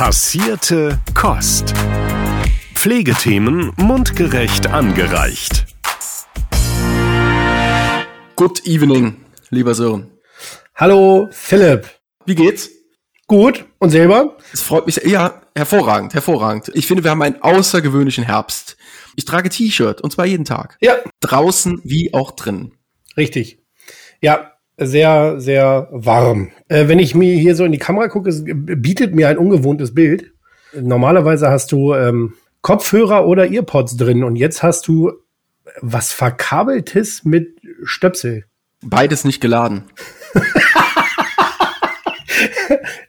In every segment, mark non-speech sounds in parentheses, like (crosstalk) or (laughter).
Passierte Kost. Pflegethemen mundgerecht angereicht. Good evening, lieber Sören. Hallo, Philipp. Wie geht's? Gut. Und selber? Es freut mich. Ja, hervorragend, hervorragend. Ich finde, wir haben einen außergewöhnlichen Herbst. Ich trage T-Shirt und zwar jeden Tag. Ja. Draußen wie auch drin. Richtig. Ja, sehr, sehr warm. Äh, wenn ich mir hier so in die Kamera gucke, es bietet mir ein ungewohntes Bild. Normalerweise hast du ähm, Kopfhörer oder Earpods drin und jetzt hast du was Verkabeltes mit Stöpsel. Beides nicht geladen. (laughs)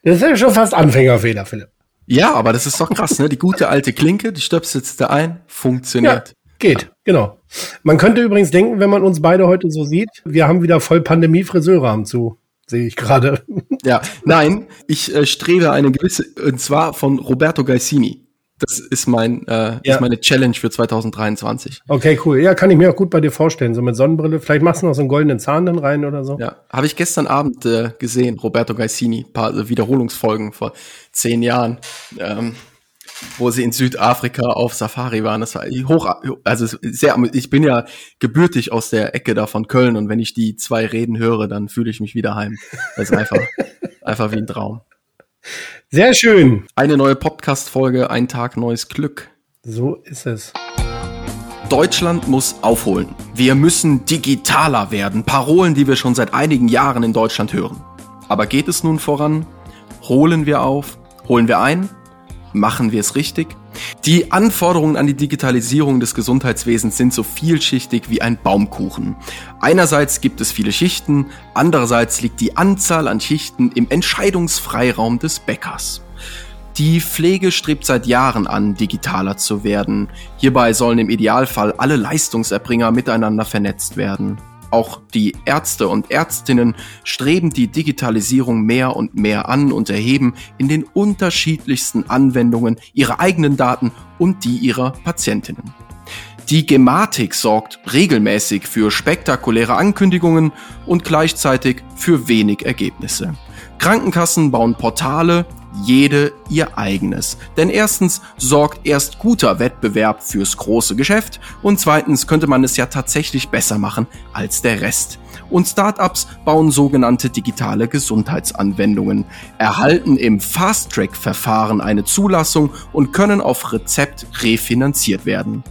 das ist ja schon fast Anfängerfehler, Philipp. Ja, aber das ist doch krass, ne? Die gute alte Klinke, die stöpselst du ein, funktioniert. Ja, geht, genau. Man könnte übrigens denken, wenn man uns beide heute so sieht, wir haben wieder voll Pandemie-Friseure am zu. Sehe ich gerade. (laughs) Ja, nein, ich äh, strebe eine gewisse, und zwar von Roberto Gaisini. Das ist mein, äh, ja. ist meine Challenge für 2023. Okay, cool. Ja, kann ich mir auch gut bei dir vorstellen. So mit Sonnenbrille. Vielleicht machst du noch so einen goldenen Zahn dann rein oder so. Ja, habe ich gestern Abend äh, gesehen. Roberto Gaisini, paar also Wiederholungsfolgen vor zehn Jahren. Ähm, wo sie in Südafrika auf Safari waren. Das war hoch, also sehr, ich bin ja gebürtig aus der Ecke da von Köln und wenn ich die zwei Reden höre, dann fühle ich mich wieder heim. Das ist einfach, (laughs) einfach wie ein Traum. Sehr schön. Eine neue Podcast-Folge, ein Tag neues Glück. So ist es. Deutschland muss aufholen. Wir müssen digitaler werden. Parolen, die wir schon seit einigen Jahren in Deutschland hören. Aber geht es nun voran? Holen wir auf? Holen wir ein? Machen wir es richtig? Die Anforderungen an die Digitalisierung des Gesundheitswesens sind so vielschichtig wie ein Baumkuchen. Einerseits gibt es viele Schichten, andererseits liegt die Anzahl an Schichten im Entscheidungsfreiraum des Bäckers. Die Pflege strebt seit Jahren an, digitaler zu werden. Hierbei sollen im Idealfall alle Leistungserbringer miteinander vernetzt werden. Auch die Ärzte und Ärztinnen streben die Digitalisierung mehr und mehr an und erheben in den unterschiedlichsten Anwendungen ihre eigenen Daten und die ihrer Patientinnen. Die Gematik sorgt regelmäßig für spektakuläre Ankündigungen und gleichzeitig für wenig Ergebnisse. Krankenkassen bauen Portale, jede ihr eigenes. Denn erstens sorgt erst guter Wettbewerb fürs große Geschäft und zweitens könnte man es ja tatsächlich besser machen als der Rest. Und Startups bauen sogenannte digitale Gesundheitsanwendungen, erhalten im Fast-Track-Verfahren eine Zulassung und können auf Rezept refinanziert werden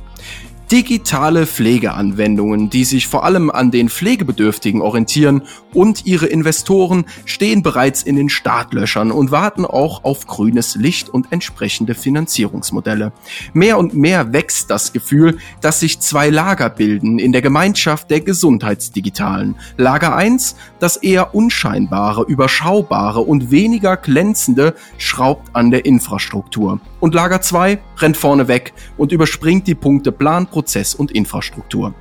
digitale Pflegeanwendungen, die sich vor allem an den Pflegebedürftigen orientieren und ihre Investoren stehen bereits in den Startlöchern und warten auch auf grünes Licht und entsprechende Finanzierungsmodelle. Mehr und mehr wächst das Gefühl, dass sich zwei Lager bilden in der Gemeinschaft der Gesundheitsdigitalen. Lager 1, das eher unscheinbare, überschaubare und weniger glänzende, schraubt an der Infrastruktur. Und Lager 2 rennt vorne weg und überspringt die Punkte Plan, Prozess und Infrastruktur.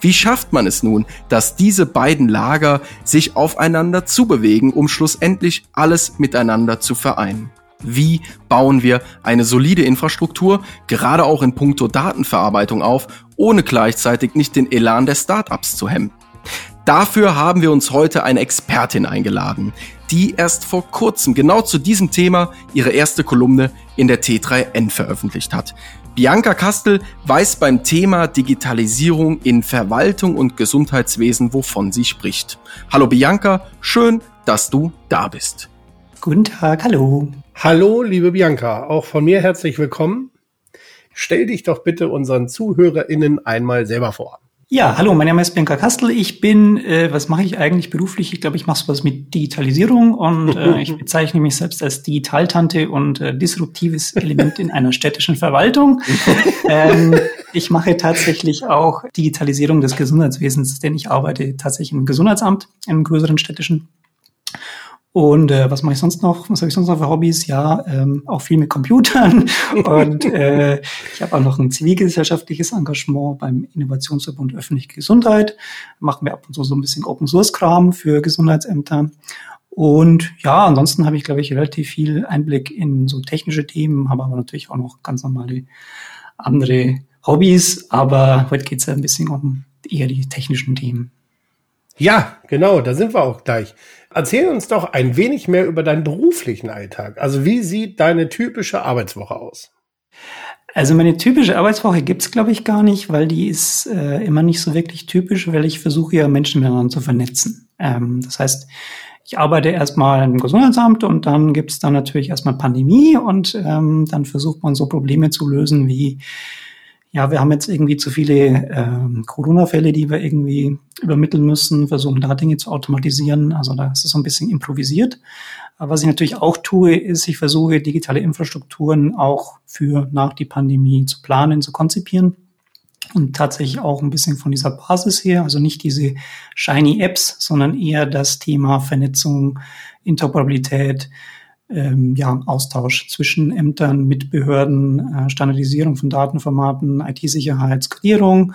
Wie schafft man es nun, dass diese beiden Lager sich aufeinander zubewegen, um schlussendlich alles miteinander zu vereinen? Wie bauen wir eine solide Infrastruktur, gerade auch in puncto Datenverarbeitung auf, ohne gleichzeitig nicht den Elan der Startups zu hemmen? Dafür haben wir uns heute eine Expertin eingeladen, die erst vor kurzem genau zu diesem Thema ihre erste Kolumne in der T3N veröffentlicht hat. Bianca Kastel weiß beim Thema Digitalisierung in Verwaltung und Gesundheitswesen, wovon sie spricht. Hallo Bianca, schön, dass du da bist. Guten Tag, hallo. Hallo, liebe Bianca, auch von mir herzlich willkommen. Stell dich doch bitte unseren ZuhörerInnen einmal selber vor. Ja, hallo, mein Name ist Bianca Kastel. Ich bin, äh, was mache ich eigentlich beruflich? Ich glaube, ich mache sowas mit Digitalisierung und äh, (laughs) ich bezeichne mich selbst als Digitaltante und äh, disruptives Element in einer städtischen Verwaltung. (laughs) ähm, ich mache tatsächlich auch Digitalisierung des Gesundheitswesens, denn ich arbeite tatsächlich im Gesundheitsamt, im größeren städtischen und äh, was mache ich sonst noch? Was habe ich sonst noch für Hobbys? Ja, ähm, auch viel mit Computern. (laughs) Und äh, ich habe auch noch ein zivilgesellschaftliches Engagement beim Innovationsverbund Öffentliche Gesundheit. Machen wir ab und zu so ein bisschen Open Source Kram für Gesundheitsämter. Und ja, ansonsten habe ich, glaube ich, relativ viel Einblick in so technische Themen, habe aber natürlich auch noch ganz normale andere Hobbys. Aber heute geht es ja ein bisschen um eher die technischen Themen. Ja, genau, da sind wir auch gleich. Erzähl uns doch ein wenig mehr über deinen beruflichen Alltag. Also wie sieht deine typische Arbeitswoche aus? Also meine typische Arbeitswoche gibt's glaube ich, gar nicht, weil die ist äh, immer nicht so wirklich typisch, weil ich versuche ja Menschen miteinander zu vernetzen. Ähm, das heißt, ich arbeite erstmal im Gesundheitsamt und dann gibt's dann natürlich erstmal Pandemie und ähm, dann versucht man so Probleme zu lösen wie ja, wir haben jetzt irgendwie zu viele ähm, Corona-Fälle, die wir irgendwie übermitteln müssen, versuchen da Dinge zu automatisieren. Also da ist es so ein bisschen improvisiert. Aber was ich natürlich auch tue, ist, ich versuche digitale Infrastrukturen auch für nach die Pandemie zu planen, zu konzipieren und tatsächlich auch ein bisschen von dieser Basis her, also nicht diese shiny Apps, sondern eher das Thema Vernetzung, Interoperabilität, ähm, ja, Austausch zwischen Ämtern mit Behörden, äh, Standardisierung von Datenformaten, IT-Sicherheit, Skalierung,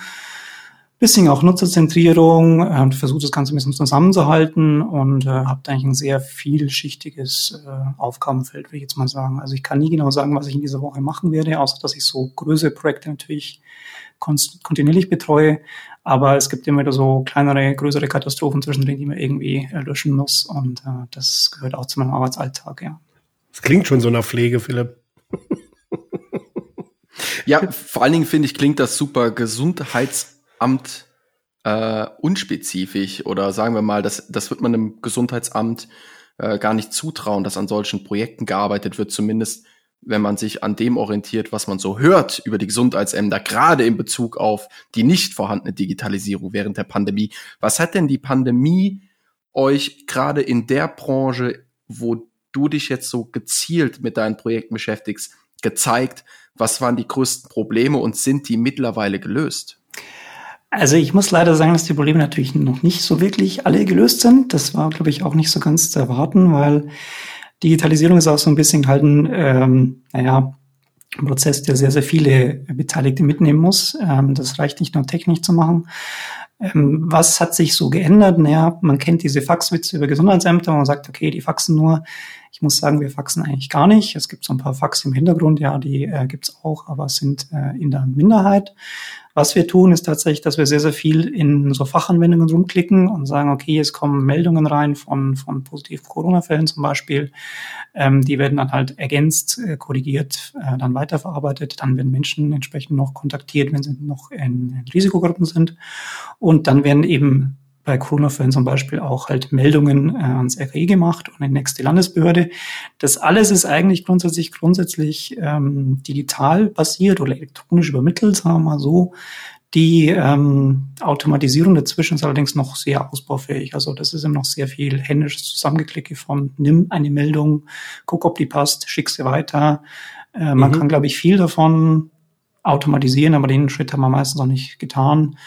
bisschen auch Nutzerzentrierung äh, und versuche das Ganze ein bisschen zusammenzuhalten und äh, habe eigentlich ein sehr vielschichtiges äh, Aufgabenfeld, will ich jetzt mal sagen. Also ich kann nie genau sagen, was ich in dieser Woche machen werde, außer dass ich so größere Projekte natürlich kontinuierlich betreue. Aber es gibt immer wieder so kleinere, größere Katastrophen zwischendrin, die man irgendwie äh, löschen muss. Und äh, das gehört auch zu meinem Arbeitsalltag, ja. Das klingt schon so nach Pflege, Philipp. (laughs) ja, vor allen Dingen finde ich, klingt das super Gesundheitsamt äh, unspezifisch oder sagen wir mal, das, das wird man im Gesundheitsamt äh, gar nicht zutrauen, dass an solchen Projekten gearbeitet wird, zumindest wenn man sich an dem orientiert, was man so hört über die Gesundheitsämter, gerade in Bezug auf die nicht vorhandene Digitalisierung während der Pandemie. Was hat denn die Pandemie euch gerade in der Branche, wo du dich jetzt so gezielt mit deinen Projekten beschäftigst, gezeigt? Was waren die größten Probleme und sind die mittlerweile gelöst? Also ich muss leider sagen, dass die Probleme natürlich noch nicht so wirklich alle gelöst sind. Das war, glaube ich, auch nicht so ganz zu erwarten, weil Digitalisierung ist auch so ein bisschen halt ein, ähm, naja, ein Prozess, der sehr, sehr viele Beteiligte mitnehmen muss. Ähm, das reicht nicht nur technisch zu machen. Ähm, was hat sich so geändert? Naja, man kennt diese Faxwitze über Gesundheitsämter und man sagt, okay, die faxen nur. Ich muss sagen, wir faxen eigentlich gar nicht. Es gibt so ein paar Fax im Hintergrund, ja, die äh, gibt's auch, aber sind äh, in der Minderheit. Was wir tun, ist tatsächlich, dass wir sehr, sehr viel in so Fachanwendungen rumklicken und sagen, okay, es kommen Meldungen rein von, von positiven Corona-Fällen zum Beispiel. Ähm, die werden dann halt ergänzt, äh, korrigiert, äh, dann weiterverarbeitet. Dann werden Menschen entsprechend noch kontaktiert, wenn sie noch in, in Risikogruppen sind. Und dann werden eben bei Corona-Fällen zum Beispiel auch halt Meldungen äh, ans RKI gemacht und in die nächste Landesbehörde. Das alles ist eigentlich grundsätzlich grundsätzlich ähm, digital basiert oder elektronisch übermittelt, sagen wir mal so. Die ähm, Automatisierung dazwischen ist allerdings noch sehr ausbaufähig. Also das ist immer noch sehr viel händisches Zusammengeklicke von nimm eine Meldung, guck, ob die passt, schick sie weiter. Äh, man mhm. kann, glaube ich, viel davon automatisieren, aber den Schritt haben wir meistens noch nicht getan.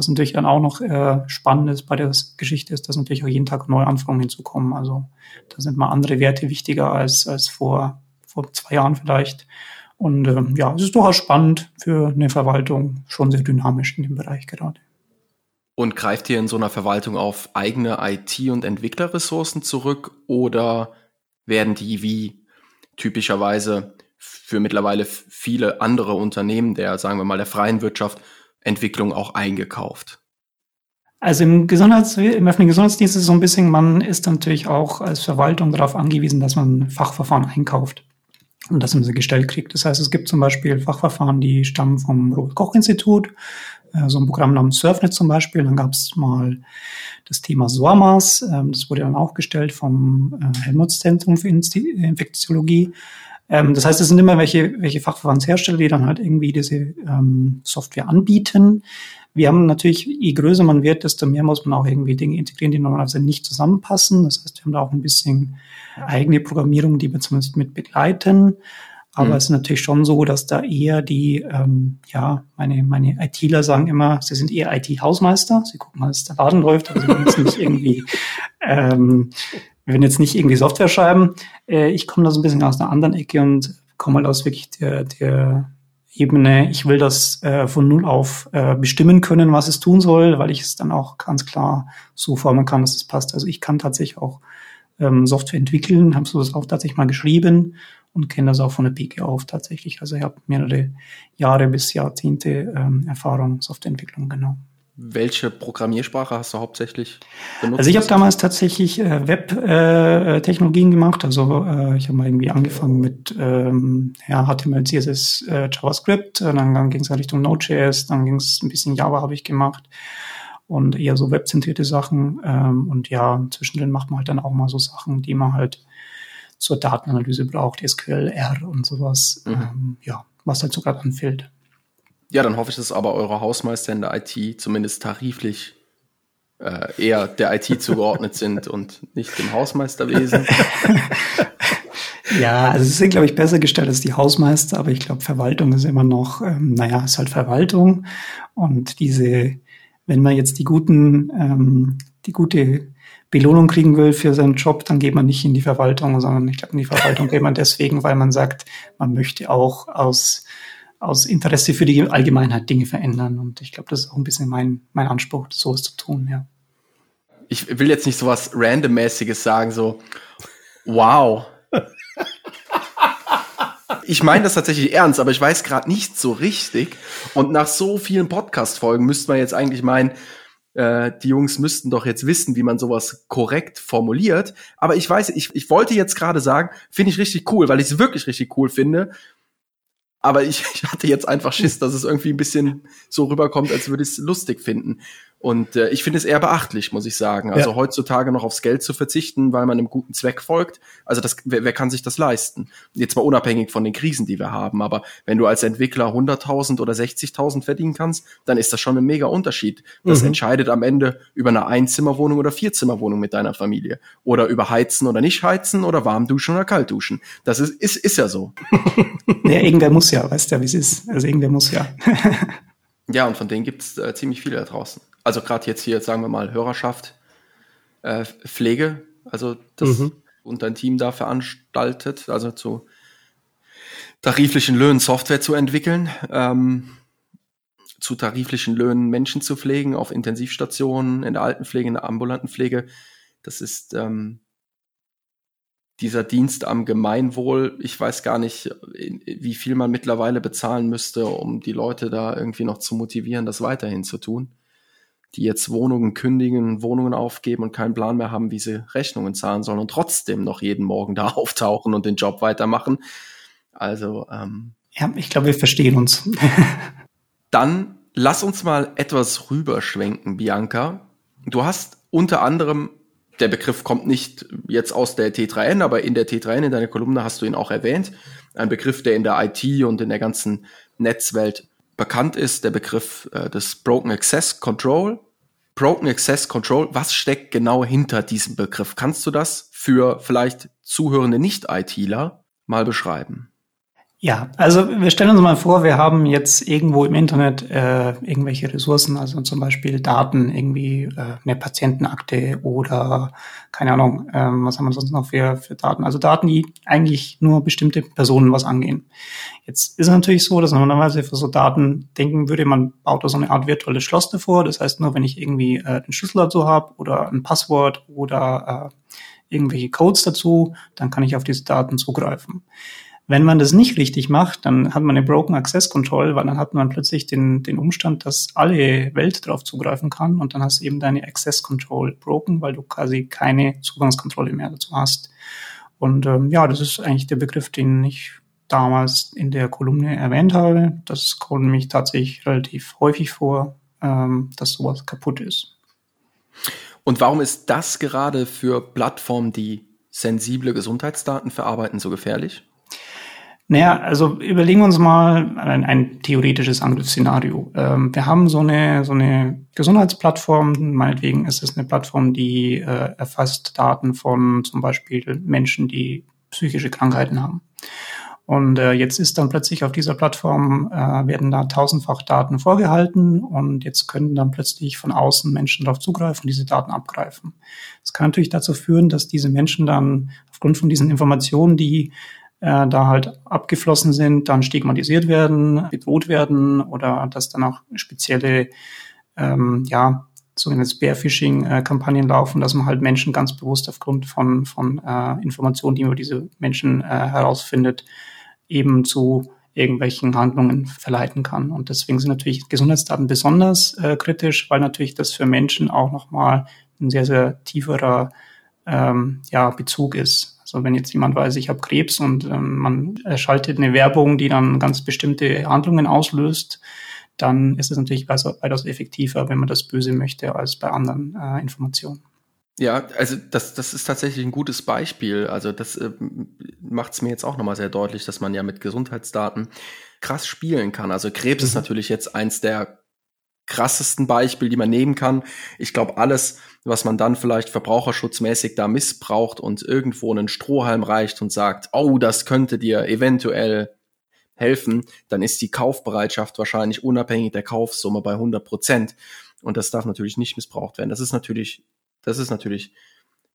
Was natürlich dann auch noch äh, spannend ist bei der Geschichte ist, dass natürlich auch jeden Tag neue Anforderungen hinzukommen. Also da sind mal andere Werte wichtiger als, als vor, vor zwei Jahren vielleicht. Und ähm, ja, es ist durchaus spannend für eine Verwaltung, schon sehr dynamisch in dem Bereich gerade. Und greift ihr in so einer Verwaltung auf eigene IT- und Entwicklerressourcen zurück oder werden die wie typischerweise für mittlerweile viele andere Unternehmen der, sagen wir mal, der freien Wirtschaft Entwicklung auch eingekauft? Also im, Gesundheits im öffentlichen Gesundheitsdienst ist es so ein bisschen, man ist natürlich auch als Verwaltung darauf angewiesen, dass man Fachverfahren einkauft und das man sie gestellt kriegt. Das heißt, es gibt zum Beispiel Fachverfahren, die stammen vom Robert-Koch-Institut, äh, so ein Programm namens Surfnet zum Beispiel. Dann gab es mal das Thema SORMAS, ähm, das wurde dann auch gestellt vom äh, Helmholtz-Zentrum für Infektiologie. Ähm, das heißt, es sind immer welche, welche Fachverfahrenshersteller, die dann halt irgendwie diese ähm, Software anbieten. Wir haben natürlich, je größer man wird, desto mehr muss man auch irgendwie Dinge integrieren, die normalerweise nicht zusammenpassen. Das heißt, wir haben da auch ein bisschen eigene Programmierung, die wir zumindest mit begleiten. Aber mhm. es ist natürlich schon so, dass da eher die, ähm, ja, meine, meine ITler sagen immer, sie sind eher IT-Hausmeister. Sie gucken, dass der Laden läuft, aber sie jetzt nicht irgendwie (laughs) ähm, wir werden jetzt nicht irgendwie Software schreiben. Äh, ich komme da so ein bisschen aus einer anderen Ecke und komme halt aus wirklich der, der Ebene, ich will das äh, von null auf äh, bestimmen können, was es tun soll, weil ich es dann auch ganz klar so formen kann, dass es passt. Also ich kann tatsächlich auch ähm, Software entwickeln, habe so das auch tatsächlich mal geschrieben und kenne das auch von der Pike auf tatsächlich. Also ich habe mehrere Jahre bis Jahrzehnte ähm, Erfahrung Softwareentwicklung, genau. Welche Programmiersprache hast du hauptsächlich benutzt? Also ich habe damals tatsächlich äh, Web-Technologien äh, gemacht. Also äh, ich habe mal irgendwie angefangen mit ähm, ja, HTML, CSS, äh, JavaScript. Äh, dann ging es Richtung Node.js, dann ging es ein bisschen Java habe ich gemacht und eher so webzentrierte Sachen. Ähm, und ja, zwischendrin macht man halt dann auch mal so Sachen, die man halt zur Datenanalyse braucht, SQL, R und sowas. Mhm. Ähm, ja, was halt so gerade anfällt. Ja, dann hoffe ich, dass aber eure Hausmeister in der IT zumindest tariflich äh, eher der IT zugeordnet sind und nicht dem Hausmeisterwesen. (laughs) ja, also es sind, glaube ich, besser gestellt als die Hausmeister, aber ich glaube, Verwaltung ist immer noch, ähm, naja, ist halt Verwaltung. Und diese, wenn man jetzt die guten, ähm, die gute Belohnung kriegen will für seinen Job, dann geht man nicht in die Verwaltung, sondern ich glaube, in die Verwaltung geht man deswegen, weil man sagt, man möchte auch aus aus Interesse für die Allgemeinheit Dinge verändern. Und ich glaube, das ist auch ein bisschen mein, mein Anspruch, sowas zu tun, ja. Ich will jetzt nicht so was Randommäßiges sagen, so, wow. ich meine das tatsächlich ernst, aber ich weiß gerade nicht so richtig. Und nach so vielen Podcast-Folgen müsste man jetzt eigentlich meinen, äh, die Jungs müssten doch jetzt wissen, wie man sowas korrekt formuliert. Aber ich weiß, ich, ich wollte jetzt gerade sagen, finde ich richtig cool, weil ich es wirklich richtig cool finde. Aber ich, (laughs) ich hatte jetzt einfach Schiss, dass es irgendwie ein bisschen so rüberkommt, als würde ich es lustig finden. Und äh, ich finde es eher beachtlich, muss ich sagen. Also ja. heutzutage noch aufs Geld zu verzichten, weil man einem guten Zweck folgt. Also das, wer, wer kann sich das leisten? Jetzt mal unabhängig von den Krisen, die wir haben. Aber wenn du als Entwickler 100.000 oder 60.000 verdienen kannst, dann ist das schon ein mega Unterschied. Das mhm. entscheidet am Ende über eine Einzimmerwohnung oder Vierzimmerwohnung mit deiner Familie. Oder über heizen oder nicht heizen oder warm duschen oder kalt duschen. Das ist, ist, ist ja so. (laughs) ja, irgendwer muss ja, weißt du, wie es ist. Also irgendwer muss ja. (laughs) ja, und von denen gibt es äh, ziemlich viele da draußen also gerade jetzt hier, sagen wir mal, Hörerschaft, äh, Pflege, also das mhm. und ein Team da veranstaltet, also zu tariflichen Löhnen Software zu entwickeln, ähm, zu tariflichen Löhnen Menschen zu pflegen, auf Intensivstationen, in der Altenpflege, in der ambulanten Pflege. Das ist ähm, dieser Dienst am Gemeinwohl. Ich weiß gar nicht, wie viel man mittlerweile bezahlen müsste, um die Leute da irgendwie noch zu motivieren, das weiterhin zu tun die jetzt Wohnungen kündigen, Wohnungen aufgeben und keinen Plan mehr haben, wie sie Rechnungen zahlen sollen und trotzdem noch jeden Morgen (laughs) da auftauchen und den Job weitermachen. Also ähm, ja, ich glaube, wir verstehen uns. (laughs) dann lass uns mal etwas rüberschwenken, Bianca. Du hast unter anderem der Begriff kommt nicht jetzt aus der T3N, aber in der T3N, in deiner Kolumne hast du ihn auch erwähnt. Ein Begriff, der in der IT und in der ganzen Netzwelt bekannt ist, der Begriff äh, des Broken Access Control. Broken Access Control, was steckt genau hinter diesem Begriff? Kannst du das für vielleicht zuhörende Nicht-ITler mal beschreiben? Ja, also wir stellen uns mal vor, wir haben jetzt irgendwo im Internet äh, irgendwelche Ressourcen, also zum Beispiel Daten, irgendwie äh, eine Patientenakte oder keine Ahnung, ähm, was haben wir sonst noch für, für Daten? Also Daten, die eigentlich nur bestimmte Personen was angehen. Jetzt ist es natürlich so, dass normalerweise für so Daten denken würde, man baut da so eine Art virtuelles Schloss davor. Das heißt, nur wenn ich irgendwie äh, den Schlüssel dazu habe oder ein Passwort oder äh, irgendwelche Codes dazu, dann kann ich auf diese Daten zugreifen. Wenn man das nicht richtig macht, dann hat man eine Broken Access Control, weil dann hat man plötzlich den, den Umstand, dass alle Welt darauf zugreifen kann und dann hast du eben deine Access Control broken, weil du quasi keine Zugangskontrolle mehr dazu hast. Und ähm, ja, das ist eigentlich der Begriff, den ich damals in der Kolumne erwähnt habe. Das kommt nämlich tatsächlich relativ häufig vor, ähm, dass sowas kaputt ist. Und warum ist das gerade für Plattformen, die sensible Gesundheitsdaten verarbeiten, so gefährlich? Naja, also überlegen wir uns mal ein, ein theoretisches Angriffsszenario. Ähm, wir haben so eine, so eine Gesundheitsplattform, meinetwegen ist es eine Plattform, die äh, erfasst Daten von zum Beispiel Menschen, die psychische Krankheiten haben. Und äh, jetzt ist dann plötzlich auf dieser Plattform, äh, werden da tausendfach Daten vorgehalten und jetzt können dann plötzlich von außen Menschen darauf zugreifen diese Daten abgreifen. Das kann natürlich dazu führen, dass diese Menschen dann aufgrund von diesen Informationen, die äh, da halt abgeflossen sind, dann stigmatisiert werden, bedroht werden oder dass dann auch spezielle, ähm, ja, sogenannte Spearfishing-Kampagnen laufen, dass man halt Menschen ganz bewusst aufgrund von, von äh, Informationen, die man über diese Menschen äh, herausfindet, eben zu irgendwelchen Handlungen verleiten kann. Und deswegen sind natürlich Gesundheitsdaten besonders äh, kritisch, weil natürlich das für Menschen auch nochmal ein sehr, sehr tieferer ähm, ja, Bezug ist. Also wenn jetzt jemand weiß, ich habe Krebs und ähm, man schaltet eine Werbung, die dann ganz bestimmte Handlungen auslöst, dann ist es natürlich weitaus effektiver, wenn man das Böse möchte, als bei anderen äh, Informationen. Ja, also das, das ist tatsächlich ein gutes Beispiel. Also das äh, macht es mir jetzt auch nochmal sehr deutlich, dass man ja mit Gesundheitsdaten krass spielen kann. Also Krebs mhm. ist natürlich jetzt eins der krassesten Beispiele, die man nehmen kann. Ich glaube, alles, was man dann vielleicht verbraucherschutzmäßig da missbraucht und irgendwo einen Strohhalm reicht und sagt, oh, das könnte dir eventuell helfen, dann ist die Kaufbereitschaft wahrscheinlich unabhängig der Kaufsumme bei 100 Prozent. Und das darf natürlich nicht missbraucht werden. Das ist natürlich das ist natürlich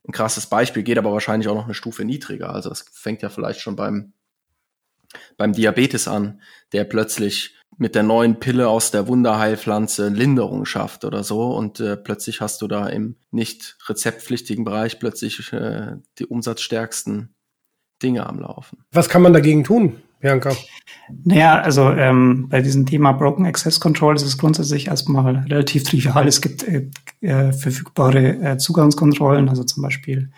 ein krasses Beispiel, geht aber wahrscheinlich auch noch eine Stufe niedriger. Also das fängt ja vielleicht schon beim, beim Diabetes an, der plötzlich mit der neuen Pille aus der Wunderheilpflanze Linderung schafft oder so und äh, plötzlich hast du da im nicht rezeptpflichtigen Bereich plötzlich äh, die umsatzstärksten Dinge am Laufen. Was kann man dagegen tun? Bianca? Naja, also ähm, bei diesem Thema Broken Access Control ist es grundsätzlich erstmal relativ trivial. Es gibt äh, äh, verfügbare äh, Zugangskontrollen, also zum Beispiel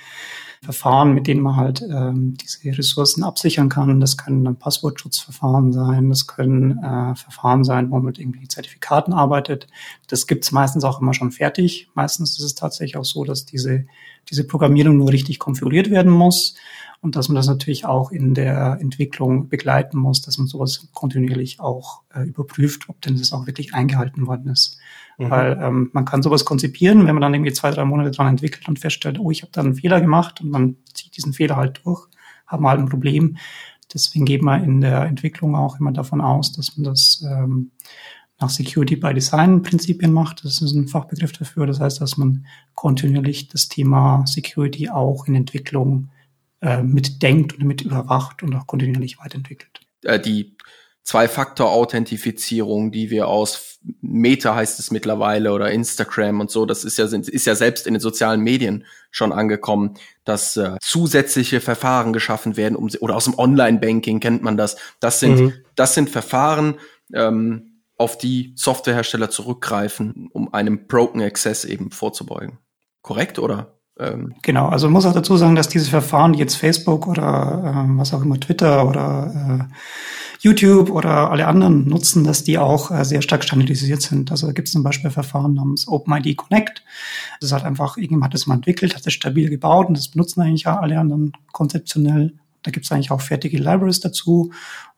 Verfahren, mit denen man halt ähm, diese Ressourcen absichern kann. Das können dann Passwortschutzverfahren sein, das können äh, Verfahren sein, wo man mit irgendwie Zertifikaten arbeitet. Das gibt's meistens auch immer schon fertig. Meistens ist es tatsächlich auch so, dass diese, diese Programmierung nur richtig konfiguriert werden muss und dass man das natürlich auch in der Entwicklung begleiten muss, dass man sowas kontinuierlich auch äh, überprüft, ob denn das auch wirklich eingehalten worden ist. Mhm. Weil ähm, man kann sowas konzipieren, wenn man dann irgendwie zwei, drei Monate dran entwickelt und feststellt, oh, ich habe da einen Fehler gemacht und man zieht diesen Fehler halt durch, haben wir halt ein Problem. Deswegen geht man in der Entwicklung auch immer davon aus, dass man das ähm, nach Security by Design Prinzipien macht. Das ist ein Fachbegriff dafür. Das heißt, dass man kontinuierlich das Thema Security auch in Entwicklung äh, mitdenkt und mit überwacht und auch kontinuierlich weiterentwickelt. Äh, die Zwei-Faktor-Authentifizierung, die wir aus Meta heißt es mittlerweile oder Instagram und so, das ist ja, ist ja selbst in den sozialen Medien schon angekommen, dass äh, zusätzliche Verfahren geschaffen werden, um, oder aus dem Online-Banking kennt man das. Das sind, mhm. das sind Verfahren, ähm, auf die Softwarehersteller zurückgreifen, um einem Broken Access eben vorzubeugen. Korrekt, oder? Ähm, genau, also man muss auch dazu sagen, dass diese Verfahren, die jetzt Facebook oder ähm, was auch immer Twitter oder äh, YouTube oder alle anderen nutzen, dass die auch äh, sehr stark standardisiert sind. Also da gibt es zum Beispiel Verfahren namens OpenID Connect. Das halt einfach, irgendjemand hat das mal entwickelt, hat es stabil gebaut und das benutzen eigentlich ja alle anderen konzeptionell. Da gibt es eigentlich auch fertige Libraries dazu.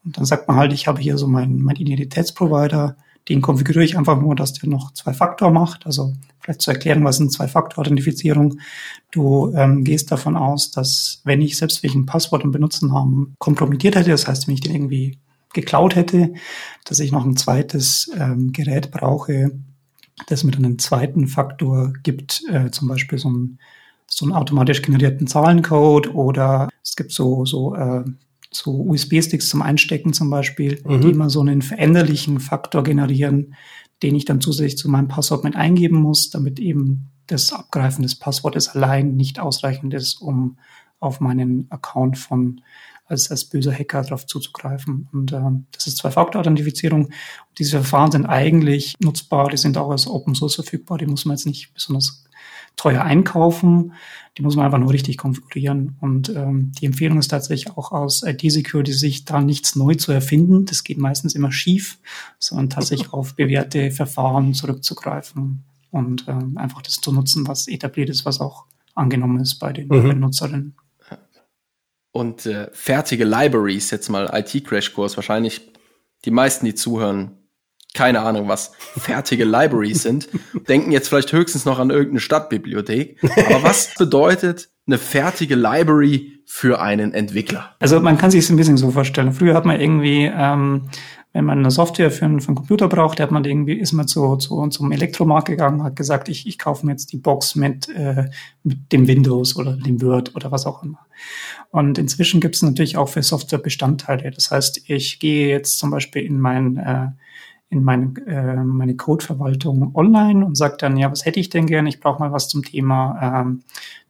Und dann sagt man halt, ich habe hier so meinen mein Identitätsprovider, den konfiguriere ich einfach nur, dass der noch zwei Faktor macht. Also vielleicht zu erklären, was eine Zwei-Faktor-Authentifizierung. Du ähm, gehst davon aus, dass wenn ich selbst welchen Passwort und Benutzernamen kompromittiert hätte, das heißt, wenn ich den irgendwie geklaut hätte, dass ich noch ein zweites ähm, Gerät brauche, das mit einem zweiten Faktor gibt, äh, zum Beispiel so ein so einen automatisch generierten Zahlencode oder es gibt so, so äh, so USB-Sticks zum Einstecken zum Beispiel, mhm. die immer so einen veränderlichen Faktor generieren, den ich dann zusätzlich zu meinem Passwort mit eingeben muss, damit eben das Abgreifen des Passwortes allein nicht ausreichend ist, um auf meinen Account von als, als böser Hacker darauf zuzugreifen. Und äh, das ist Zwei-Faktor-Authentifizierung. Diese Verfahren sind eigentlich nutzbar, die sind auch als Open Source verfügbar, die muss man jetzt nicht besonders teuer einkaufen. Die muss man einfach nur richtig konfigurieren. Und ähm, die Empfehlung ist tatsächlich auch aus IT-Security sich da nichts neu zu erfinden. Das geht meistens immer schief, sondern tatsächlich (laughs) auf bewährte Verfahren zurückzugreifen und ähm, einfach das zu nutzen, was etabliert ist, was auch angenommen ist bei den mhm. Benutzerinnen. Und äh, fertige Libraries, jetzt mal IT-Crash-Kurs, wahrscheinlich die meisten, die zuhören, keine Ahnung was, fertige Libraries sind, (laughs) denken jetzt vielleicht höchstens noch an irgendeine Stadtbibliothek. Aber was bedeutet eine fertige Library für einen Entwickler? Also man kann sich es ein bisschen so vorstellen. Früher hat man irgendwie, ähm, wenn man eine Software für einen, für einen Computer braucht, hat man irgendwie, ist man zu, zu zum Elektromarkt gegangen, hat gesagt, ich, ich kaufe mir jetzt die Box mit, äh, mit dem Windows oder dem Word oder was auch immer. Und inzwischen gibt es natürlich auch für Software Bestandteile. Das heißt, ich gehe jetzt zum Beispiel in mein äh, in meine, äh, meine Codeverwaltung online und sage dann, ja, was hätte ich denn gerne? Ich brauche mal was zum Thema, ähm,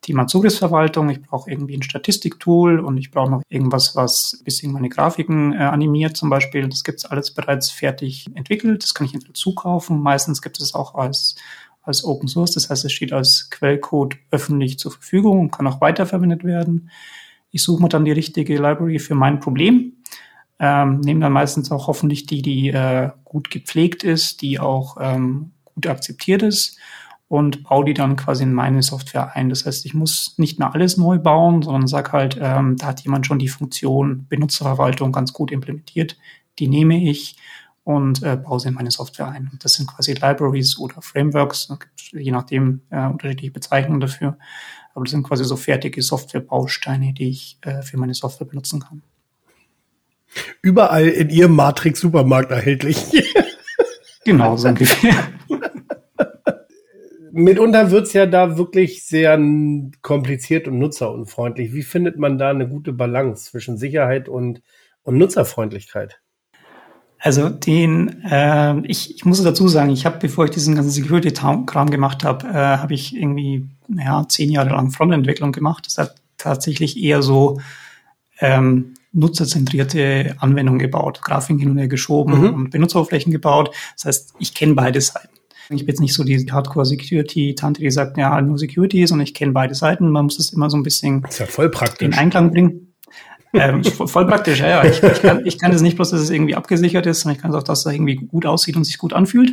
Thema Zugriffsverwaltung. Ich brauche irgendwie ein Statistiktool und ich brauche noch irgendwas, was ein bisschen meine Grafiken äh, animiert zum Beispiel. Das gibt's alles bereits fertig entwickelt. Das kann ich entweder zukaufen. Meistens gibt es auch als als Open Source. Das heißt, es steht als Quellcode öffentlich zur Verfügung und kann auch weiterverwendet werden. Ich suche mir dann die richtige Library für mein Problem ähm, nehmen dann meistens auch hoffentlich die, die äh, gut gepflegt ist, die auch ähm, gut akzeptiert ist und baue die dann quasi in meine Software ein. Das heißt, ich muss nicht mehr alles neu bauen, sondern sag halt, ähm, da hat jemand schon die Funktion Benutzerverwaltung ganz gut implementiert. Die nehme ich und äh, baue sie in meine Software ein. Das sind quasi Libraries oder Frameworks, je nachdem äh, unterschiedliche Bezeichnungen dafür. Aber das sind quasi so fertige Softwarebausteine, die ich äh, für meine Software benutzen kann. Überall in ihrem Matrix-Supermarkt erhältlich. (laughs) genau, so ungefähr. Mitunter wird's ja da wirklich sehr kompliziert und nutzerunfreundlich. Wie findet man da eine gute Balance zwischen Sicherheit und, und Nutzerfreundlichkeit? Also den, äh, ich, ich muss dazu sagen, ich habe, bevor ich diesen ganzen Security-Kram gemacht habe, äh, habe ich irgendwie ja, zehn Jahre lang Frontentwicklung gemacht. Das hat tatsächlich eher so ähm, nutzerzentrierte Anwendungen gebaut, Grafiken hin und her geschoben mhm. und Benutzeroberflächen gebaut. Das heißt, ich kenne beide Seiten. Ich bin jetzt nicht so die Hardcore-Security-Tante, die sagt, ja, nur Security, sondern ich kenne beide Seiten. Man muss es immer so ein bisschen ja in Einklang bringen. Ähm, voll praktisch, ja, ja. Ich, ich, kann, ich kann das nicht bloß, dass es irgendwie abgesichert ist, sondern ich kann es auch, dass es irgendwie gut aussieht und sich gut anfühlt.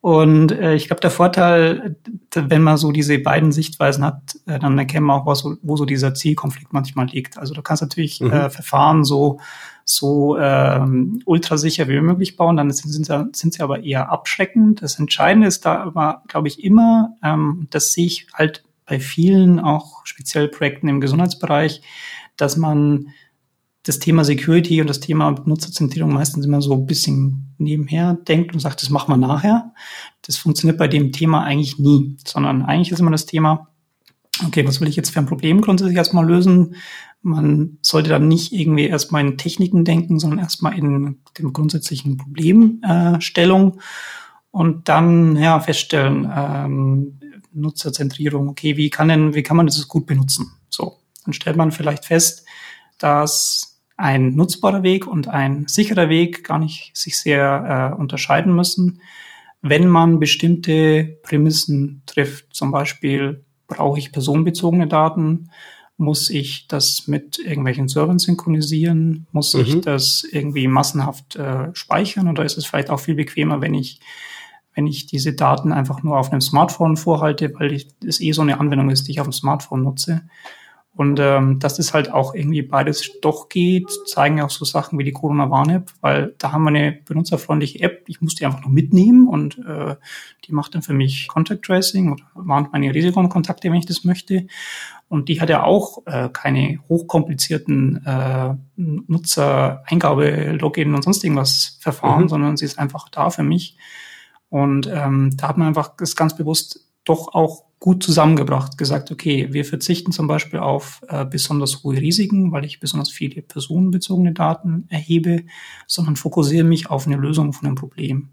Und äh, ich glaube, der Vorteil, wenn man so diese beiden Sichtweisen hat, äh, dann erkennen wir auch, wo so, wo so dieser Zielkonflikt manchmal liegt. Also du kannst natürlich mhm. äh, Verfahren so so ähm, ultrasicher wie möglich bauen, dann sind, sind, sind sie aber eher abschreckend. Das Entscheidende ist da aber, glaube ich, immer, ähm, das sehe ich halt bei vielen, auch speziell Projekten im Gesundheitsbereich, dass man das Thema Security und das Thema Nutzerzentrierung meistens immer so ein bisschen nebenher denkt und sagt, das machen wir nachher. Das funktioniert bei dem Thema eigentlich nie, sondern eigentlich ist immer das Thema, okay, was will ich jetzt für ein Problem grundsätzlich erstmal lösen? Man sollte dann nicht irgendwie erstmal in Techniken denken, sondern erstmal in dem grundsätzlichen Problemstellung äh, und dann ja feststellen, ähm, Nutzerzentrierung, okay, wie kann denn, wie kann man das gut benutzen? So, dann stellt man vielleicht fest, dass ein nutzbarer Weg und ein sicherer Weg gar nicht sich sehr äh, unterscheiden müssen, wenn man bestimmte Prämissen trifft. Zum Beispiel brauche ich personenbezogene Daten, muss ich das mit irgendwelchen Servern synchronisieren, muss mhm. ich das irgendwie massenhaft äh, speichern oder ist es vielleicht auch viel bequemer, wenn ich wenn ich diese Daten einfach nur auf einem Smartphone vorhalte, weil es eh so eine Anwendung ist, die ich auf dem Smartphone nutze. Und ähm, dass das halt auch irgendwie beides doch geht, zeigen auch so Sachen wie die Corona Warn-App, weil da haben wir eine benutzerfreundliche App, ich muss die einfach nur mitnehmen und äh, die macht dann für mich Contact Tracing oder warnt meine Risikokontakte, wenn ich das möchte. Und die hat ja auch äh, keine hochkomplizierten äh, Nutzer-Eingabe, Login und sonst irgendwas Verfahren, mhm. sondern sie ist einfach da für mich. Und ähm, da hat man einfach das ganz bewusst doch auch gut zusammengebracht, gesagt, okay, wir verzichten zum Beispiel auf äh, besonders hohe Risiken, weil ich besonders viele personenbezogene Daten erhebe, sondern fokussiere mich auf eine Lösung von einem Problem.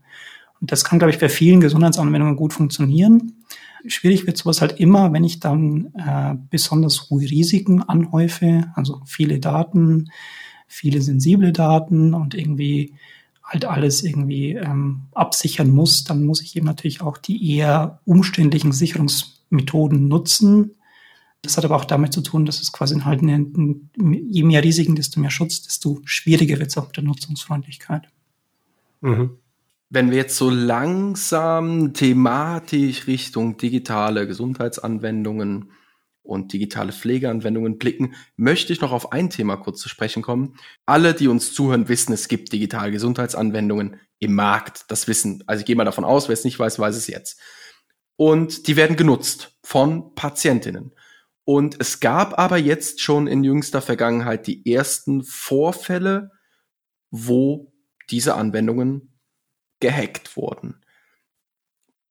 Und das kann, glaube ich, bei vielen Gesundheitsanwendungen gut funktionieren. Schwierig wird sowas halt immer, wenn ich dann äh, besonders hohe Risiken anhäufe, also viele Daten, viele sensible Daten und irgendwie halt alles irgendwie ähm, absichern muss, dann muss ich eben natürlich auch die eher umständlichen Sicherungsmethoden nutzen. Das hat aber auch damit zu tun, dass es quasi halt eine, je mehr Risiken, desto mehr Schutz, desto schwieriger wird es auch mit der Nutzungsfreundlichkeit. Mhm. Wenn wir jetzt so langsam thematisch Richtung digitale Gesundheitsanwendungen und digitale Pflegeanwendungen blicken, möchte ich noch auf ein Thema kurz zu sprechen kommen. Alle, die uns zuhören, wissen, es gibt digitale Gesundheitsanwendungen im Markt. Das wissen, also ich gehe mal davon aus, wer es nicht weiß, weiß es jetzt. Und die werden genutzt von Patientinnen. Und es gab aber jetzt schon in jüngster Vergangenheit die ersten Vorfälle, wo diese Anwendungen gehackt wurden.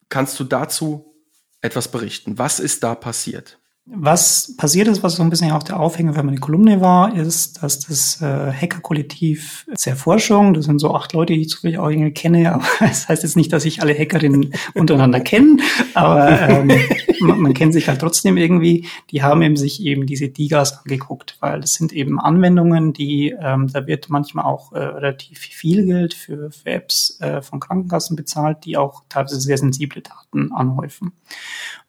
Kannst du dazu etwas berichten? Was ist da passiert? Was passiert ist, was so ein bisschen auch der Aufhänger für meine Kolumne war, ist, dass das äh, Hacker-Kollektiv sehr Forschung, das sind so acht Leute, die ich zufällig auch irgendwie kenne, (laughs) aber das heißt jetzt nicht, dass ich alle Hackerinnen (laughs) untereinander kenne, aber ähm, (laughs) man, man, kennt sich halt trotzdem irgendwie. Die haben eben sich eben diese Digas angeguckt, weil das sind eben Anwendungen, die, ähm, da wird manchmal auch äh, relativ viel Geld für, für Apps äh, von Krankenkassen bezahlt, die auch teilweise sehr sensible Daten anhäufen.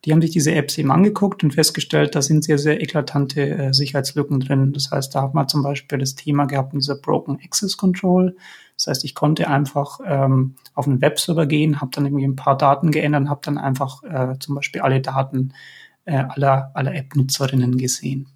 Die haben sich diese Apps eben angeguckt und festgestellt, da sind sehr, sehr eklatante äh, Sicherheitslücken drin. Das heißt, da hat man zum Beispiel das Thema gehabt in dieser Broken Access Control. Das heißt, ich konnte einfach ähm, auf einen Webserver gehen, habe dann irgendwie ein paar Daten geändert, habe dann einfach äh, zum Beispiel alle Daten äh, aller, aller App-Nutzerinnen gesehen.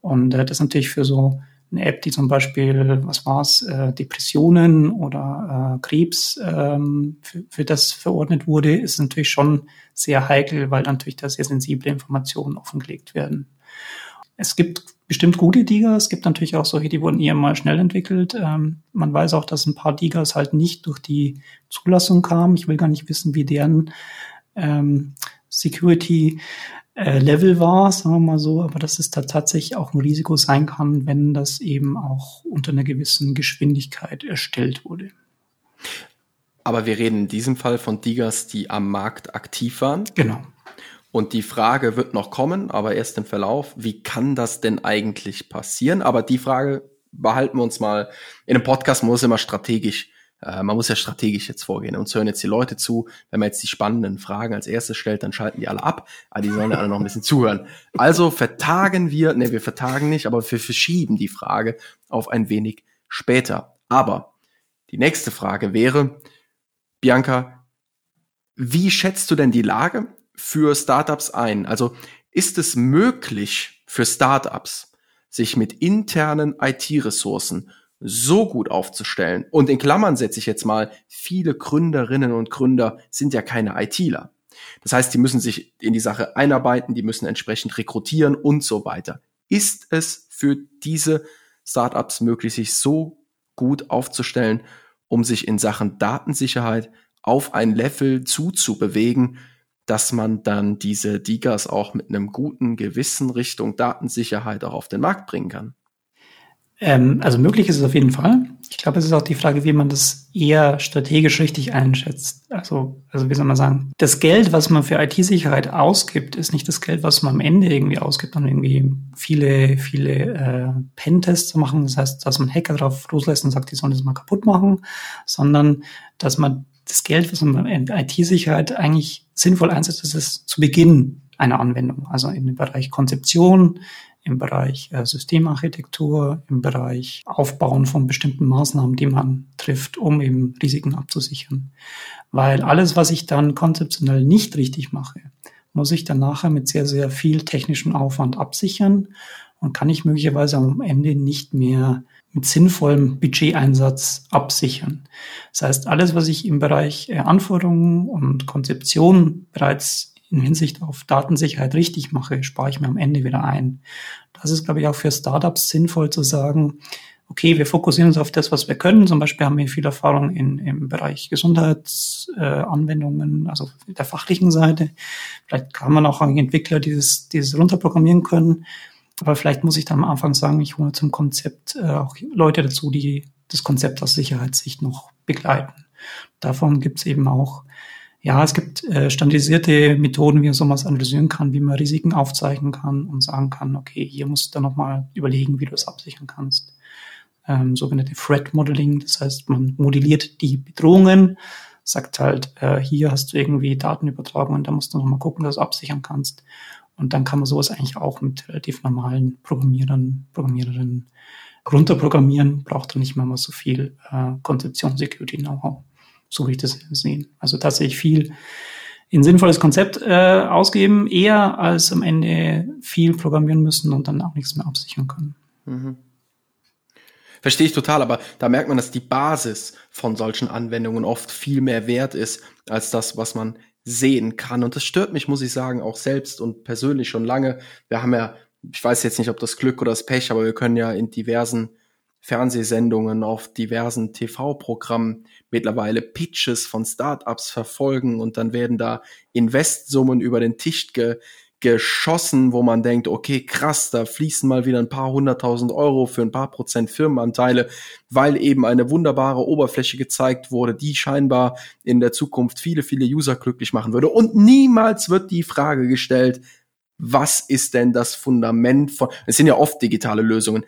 Und äh, das ist natürlich für so eine App, die zum Beispiel, was war's, äh, Depressionen oder äh, Krebs ähm, für, für das verordnet wurde, ist natürlich schon sehr heikel, weil natürlich da sehr sensible Informationen offengelegt werden. Es gibt bestimmt gute Digas, es gibt natürlich auch solche, die wurden eher mal schnell entwickelt. Ähm, man weiß auch, dass ein paar Digas halt nicht durch die Zulassung kamen. Ich will gar nicht wissen, wie deren ähm, Security äh, Level war, sagen wir mal so, aber dass es da tatsächlich auch ein Risiko sein kann, wenn das eben auch unter einer gewissen Geschwindigkeit erstellt wurde. Aber wir reden in diesem Fall von Digas, die am Markt aktiv waren. Genau. Und die Frage wird noch kommen, aber erst im Verlauf, wie kann das denn eigentlich passieren? Aber die Frage behalten wir uns mal in einem Podcast, muss immer strategisch äh, man muss ja strategisch jetzt vorgehen. Uns hören jetzt die Leute zu. Wenn man jetzt die spannenden Fragen als erstes stellt, dann schalten die alle ab. Aber die sollen ja alle noch ein bisschen zuhören. Also vertagen wir, ne, wir vertagen nicht, aber wir verschieben die Frage auf ein wenig später. Aber die nächste Frage wäre, Bianca, wie schätzt du denn die Lage für Startups ein? Also ist es möglich für Startups, sich mit internen IT-Ressourcen so gut aufzustellen. Und in Klammern setze ich jetzt mal, viele Gründerinnen und Gründer sind ja keine ITler. Das heißt, die müssen sich in die Sache einarbeiten, die müssen entsprechend rekrutieren und so weiter. Ist es für diese Startups möglich, sich so gut aufzustellen, um sich in Sachen Datensicherheit auf ein Level zuzubewegen, dass man dann diese Digas auch mit einem guten Gewissen Richtung Datensicherheit auch auf den Markt bringen kann? Ähm, also möglich ist es auf jeden Fall. Ich glaube, es ist auch die Frage, wie man das eher strategisch richtig einschätzt. Also, also wie soll man sagen, das Geld, was man für IT-Sicherheit ausgibt, ist nicht das Geld, was man am Ende irgendwie ausgibt, um irgendwie viele, viele äh, Pentests zu machen. Das heißt, dass man Hacker drauf loslässt und sagt, die sollen das mal kaputt machen, sondern dass man das Geld, was man in IT-Sicherheit eigentlich sinnvoll einsetzt, ist es zu Beginn einer Anwendung, also in dem Bereich Konzeption, im Bereich äh, Systemarchitektur, im Bereich Aufbauen von bestimmten Maßnahmen, die man trifft, um eben Risiken abzusichern. Weil alles, was ich dann konzeptionell nicht richtig mache, muss ich dann nachher mit sehr, sehr viel technischem Aufwand absichern und kann ich möglicherweise am Ende nicht mehr mit sinnvollem Budgeteinsatz absichern. Das heißt, alles, was ich im Bereich äh, Anforderungen und Konzeption bereits in Hinsicht auf Datensicherheit richtig mache, spare ich mir am Ende wieder ein. Das ist, glaube ich, auch für Startups sinnvoll zu sagen, okay, wir fokussieren uns auf das, was wir können. Zum Beispiel haben wir viel Erfahrung in, im Bereich Gesundheitsanwendungen, äh, also der fachlichen Seite. Vielleicht kann man auch einen Entwickler dieses, dieses runterprogrammieren können. Aber vielleicht muss ich dann am Anfang sagen, ich hole zum Konzept äh, auch Leute dazu, die das Konzept aus Sicherheitssicht noch begleiten. Davon gibt es eben auch ja, es gibt äh, standardisierte Methoden, wie man sowas analysieren kann, wie man Risiken aufzeichnen kann und sagen kann, okay, hier musst du nochmal überlegen, wie du es absichern kannst. Ähm, sogenannte Threat Modeling, das heißt, man modelliert die Bedrohungen, sagt halt, äh, hier hast du irgendwie Daten übertragen und da musst du nochmal gucken, dass du absichern kannst. Und dann kann man sowas eigentlich auch mit relativ normalen Programmierern, Programmiererinnen runterprogrammieren, braucht dann nicht mehr mal so viel äh, Konzeption, Security Know-how so wie ich das sehen. Also tatsächlich viel in sinnvolles Konzept äh, ausgeben, eher als am Ende viel programmieren müssen und dann auch nichts mehr absichern können. Mhm. Verstehe ich total, aber da merkt man, dass die Basis von solchen Anwendungen oft viel mehr wert ist als das, was man sehen kann. Und das stört mich, muss ich sagen, auch selbst und persönlich schon lange. Wir haben ja, ich weiß jetzt nicht, ob das Glück oder das Pech, aber wir können ja in diversen Fernsehsendungen, auf diversen TV-Programmen mittlerweile Pitches von Startups verfolgen und dann werden da Investsummen über den Tisch ge geschossen, wo man denkt, okay, krass, da fließen mal wieder ein paar hunderttausend Euro für ein paar Prozent Firmenanteile, weil eben eine wunderbare Oberfläche gezeigt wurde, die scheinbar in der Zukunft viele, viele User glücklich machen würde. Und niemals wird die Frage gestellt, was ist denn das Fundament von, es sind ja oft digitale Lösungen.